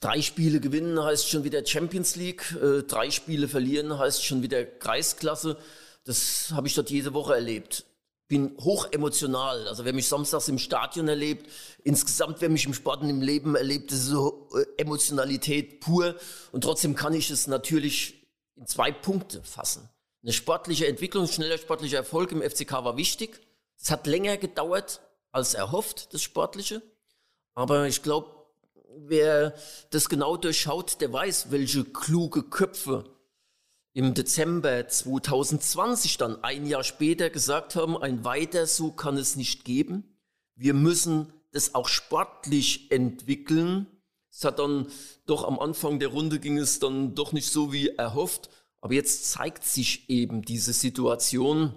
Drei Spiele gewinnen heißt schon wieder Champions League, äh, drei Spiele verlieren heißt schon wieder Kreisklasse. Das habe ich dort jede Woche erlebt. Bin hoch emotional. Also wer mich samstags im Stadion erlebt, insgesamt wer mich im Sport und im Leben erlebt, das ist so äh, Emotionalität pur. Und trotzdem kann ich es natürlich in zwei Punkte fassen. Eine sportliche Entwicklung, schneller sportlicher Erfolg im FCK war wichtig. Es hat länger gedauert als erhofft, das Sportliche. Aber ich glaube, wer das genau durchschaut, der weiß, welche kluge Köpfe im Dezember 2020 dann ein Jahr später gesagt haben, ein weiter so kann es nicht geben. Wir müssen das auch sportlich entwickeln. Es hat dann doch am Anfang der Runde ging es dann doch nicht so wie erhofft. Aber jetzt zeigt sich eben diese Situation,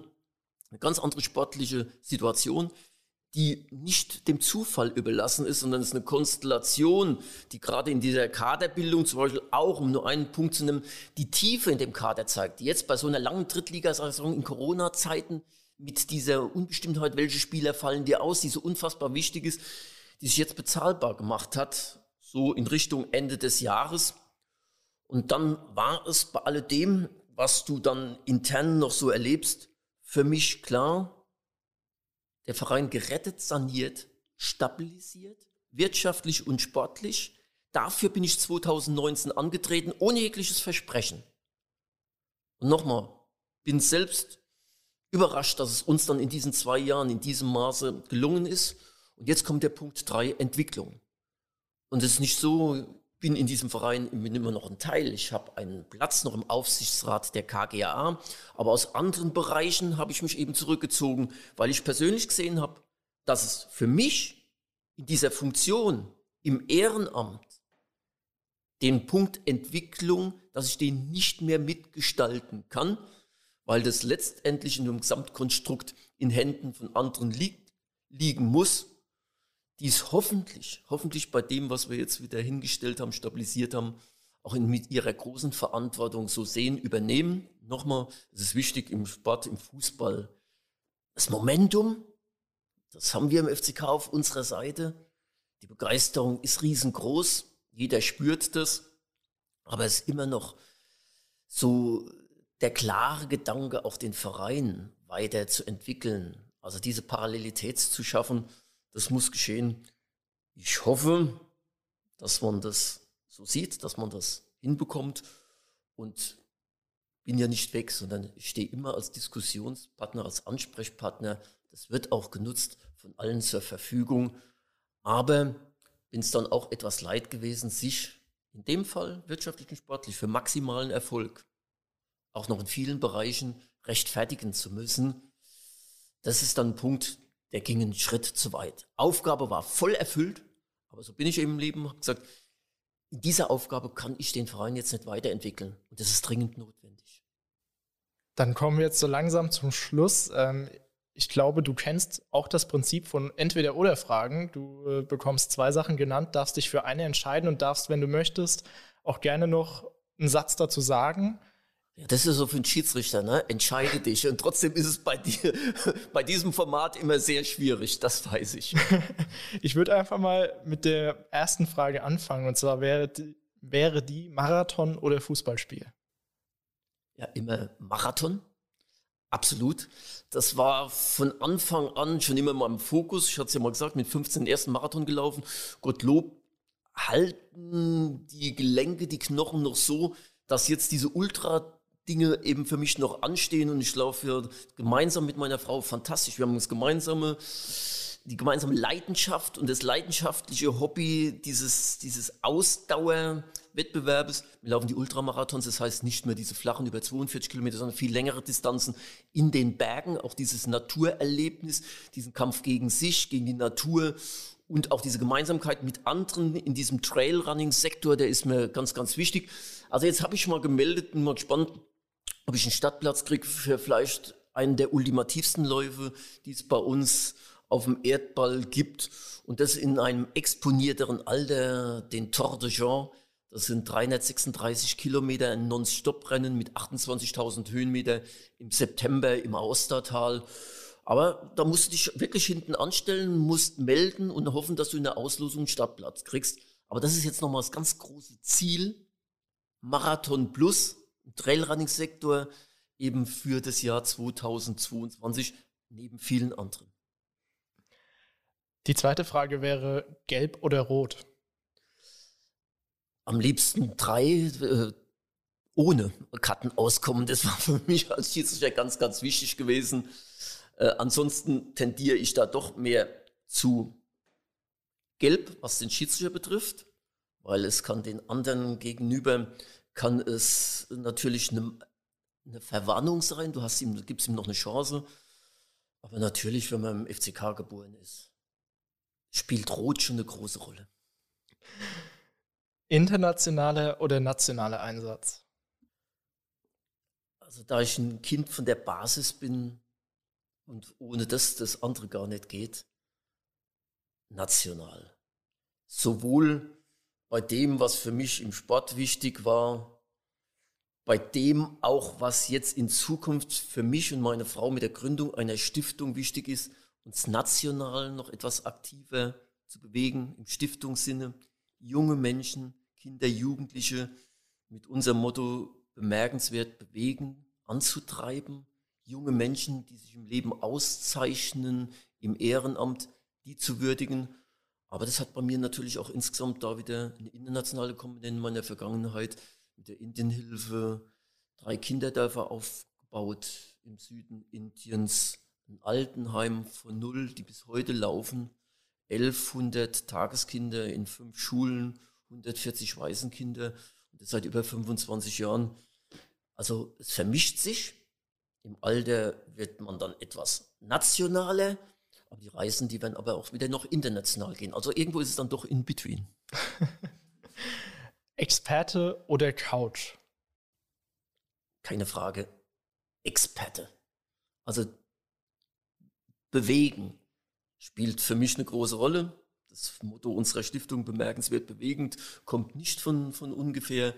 eine ganz andere sportliche Situation, die nicht dem Zufall überlassen ist, sondern es ist eine Konstellation, die gerade in dieser Kaderbildung zum Beispiel auch, um nur einen Punkt zu nehmen, die Tiefe in dem Kader zeigt. Die jetzt bei so einer langen Drittligasaison in Corona-Zeiten mit dieser Unbestimmtheit, welche Spieler fallen dir aus, die so unfassbar wichtig ist, die sich jetzt bezahlbar gemacht hat, so in Richtung Ende des Jahres. Und dann war es bei alledem, was du dann intern noch so erlebst, für mich klar, der Verein gerettet, saniert, stabilisiert, wirtschaftlich und sportlich. Dafür bin ich 2019 angetreten, ohne jegliches Versprechen. Und nochmal, bin selbst überrascht, dass es uns dann in diesen zwei Jahren in diesem Maße gelungen ist. Und jetzt kommt der Punkt drei Entwicklung. Und es ist nicht so, bin in diesem Verein bin immer noch ein Teil. Ich habe einen Platz noch im Aufsichtsrat der KGA, aber aus anderen Bereichen habe ich mich eben zurückgezogen, weil ich persönlich gesehen habe, dass es für mich in dieser Funktion im Ehrenamt den Punkt Entwicklung, dass ich den nicht mehr mitgestalten kann, weil das letztendlich in dem Gesamtkonstrukt in Händen von anderen liegt, liegen muss die es hoffentlich, hoffentlich bei dem, was wir jetzt wieder hingestellt haben, stabilisiert haben, auch in, mit ihrer großen Verantwortung so sehen, übernehmen. Nochmal, es ist wichtig im Sport, im Fußball. Das Momentum, das haben wir im FCK auf unserer Seite. Die Begeisterung ist riesengroß. Jeder spürt das. Aber es ist immer noch so der klare Gedanke, auch den Verein weiterzuentwickeln. Also diese Parallelität zu schaffen, das muss geschehen. Ich hoffe, dass man das so sieht, dass man das hinbekommt. Und bin ja nicht weg, sondern ich stehe immer als Diskussionspartner, als Ansprechpartner. Das wird auch genutzt von allen zur Verfügung. Aber bin es dann auch etwas leid gewesen, sich in dem Fall wirtschaftlich und sportlich für maximalen Erfolg auch noch in vielen Bereichen rechtfertigen zu müssen. Das ist dann ein Punkt, der ging einen Schritt zu weit. Aufgabe war voll erfüllt, aber so bin ich eben im Leben, habe gesagt, in dieser Aufgabe kann ich den Verein jetzt nicht weiterentwickeln und das ist dringend notwendig. Dann kommen wir jetzt so langsam zum Schluss. Ähm, ich glaube, du kennst auch das Prinzip von Entweder-Oder-Fragen. Du äh, bekommst zwei Sachen genannt, darfst dich für eine entscheiden und darfst, wenn du möchtest, auch gerne noch einen Satz dazu sagen. Ja, das ist so für einen Schiedsrichter, ne? Entscheide dich. Und trotzdem ist es bei dir, bei diesem Format immer sehr schwierig, das weiß ich. ich würde einfach mal mit der ersten Frage anfangen. Und zwar wäre die, wäre die Marathon oder Fußballspiel? Ja, immer Marathon. Absolut. Das war von Anfang an schon immer mal im Fokus. Ich hatte es ja mal gesagt, mit 15 den ersten Marathon gelaufen. Gottlob halten die Gelenke, die Knochen noch so, dass jetzt diese Ultra Dinge eben für mich noch anstehen und ich laufe gemeinsam mit meiner Frau fantastisch. Wir haben uns gemeinsame, die gemeinsame Leidenschaft und das leidenschaftliche Hobby dieses, dieses Ausdauerwettbewerbes. Wir laufen die Ultramarathons, das heißt nicht mehr diese flachen über 42 Kilometer, sondern viel längere Distanzen in den Bergen. Auch dieses Naturerlebnis, diesen Kampf gegen sich, gegen die Natur und auch diese Gemeinsamkeit mit anderen in diesem Trailrunning-Sektor, der ist mir ganz, ganz wichtig. Also jetzt habe ich mal gemeldet, bin mal gespannt, ob ich einen Stadtplatz kriege für vielleicht einen der ultimativsten Läufe, die es bei uns auf dem Erdball gibt. Und das in einem exponierteren Alter, den Tour de Jean. Das sind 336 Kilometer, ein Non-Stop-Rennen mit 28.000 Höhenmeter im September im Austertal. Aber da musst du dich wirklich hinten anstellen, musst melden und hoffen, dass du in der Auslosung einen Stadtplatz kriegst. Aber das ist jetzt nochmal das ganz große Ziel. Marathon Plus Trailrunning-Sektor eben für das Jahr 2022 neben vielen anderen. Die zweite Frage wäre gelb oder rot? Am liebsten drei äh, ohne Karten auskommen. Das war für mich als Schiedsrichter ganz, ganz wichtig gewesen. Äh, ansonsten tendiere ich da doch mehr zu gelb, was den Schiedsrichter betrifft, weil es kann den anderen gegenüber kann es natürlich eine, eine Verwarnung sein. Du hast ihm, gibst ihm noch eine Chance. Aber natürlich, wenn man im FCK geboren ist, spielt Rot schon eine große Rolle. Internationaler oder nationaler Einsatz? Also da ich ein Kind von der Basis bin und ohne das das andere gar nicht geht, national. Sowohl bei dem, was für mich im Sport wichtig war, bei dem auch, was jetzt in Zukunft für mich und meine Frau mit der Gründung einer Stiftung wichtig ist, uns national noch etwas aktiver zu bewegen, im Stiftungssinne, junge Menschen, Kinder, Jugendliche mit unserem Motto bemerkenswert bewegen, anzutreiben, junge Menschen, die sich im Leben auszeichnen, im Ehrenamt, die zu würdigen aber das hat bei mir natürlich auch insgesamt da wieder eine internationale Komponente. In meiner Vergangenheit mit der Indienhilfe, drei Kinderdörfer aufgebaut im Süden Indiens, ein Altenheim von null, die bis heute laufen, 1100 Tageskinder in fünf Schulen, 140 Waisenkinder. Und das seit über 25 Jahren. Also es vermischt sich. Im Alter wird man dann etwas nationaler, aber die Reisen, die werden aber auch wieder noch international gehen. Also irgendwo ist es dann doch in between. Experte oder Couch? Keine Frage. Experte. Also bewegen spielt für mich eine große Rolle. Das Motto unserer Stiftung bemerkenswert bewegend kommt nicht von, von ungefähr.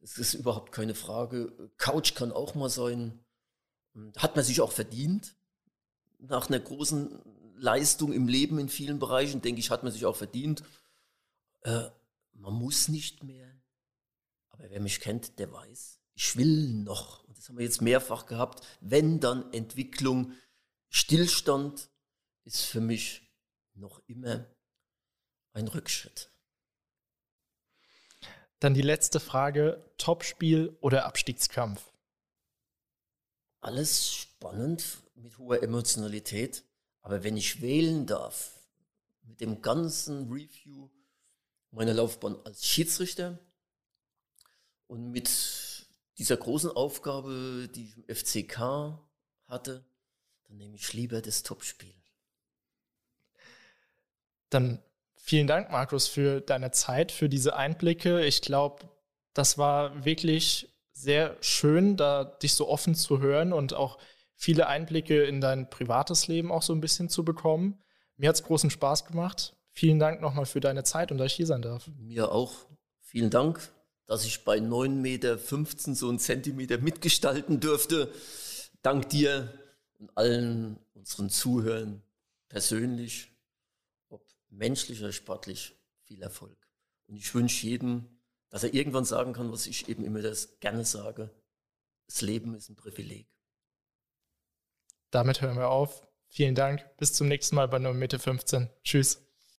Es ist überhaupt keine Frage. Couch kann auch mal sein. Hat man sich auch verdient nach einer großen Leistung im Leben in vielen Bereichen, denke ich, hat man sich auch verdient. Äh, man muss nicht mehr. Aber wer mich kennt, der weiß, ich will noch. Und das haben wir jetzt mehrfach gehabt. Wenn dann Entwicklung, Stillstand ist für mich noch immer ein Rückschritt. Dann die letzte Frage: Topspiel oder Abstiegskampf? alles spannend mit hoher Emotionalität. Aber wenn ich wählen darf, mit dem ganzen Review meiner Laufbahn als Schiedsrichter und mit dieser großen Aufgabe, die ich im FCK hatte, dann nehme ich lieber das Topspiel. Dann vielen Dank, Markus, für deine Zeit, für diese Einblicke. Ich glaube, das war wirklich sehr schön, da dich so offen zu hören und auch viele Einblicke in dein privates Leben auch so ein bisschen zu bekommen. Mir hat es großen Spaß gemacht. Vielen Dank nochmal für deine Zeit und dass ich hier sein darf. Mir auch. Vielen Dank, dass ich bei 9,15 Meter so einen Zentimeter mitgestalten durfte. Dank dir und allen unseren Zuhörern persönlich, ob menschlich oder sportlich, viel Erfolg. Und ich wünsche jedem, dass er irgendwann sagen kann, was ich eben immer das gerne sage. Das Leben ist ein Privileg. Damit hören wir auf. Vielen Dank. Bis zum nächsten Mal bei 9,15 Meter. Tschüss.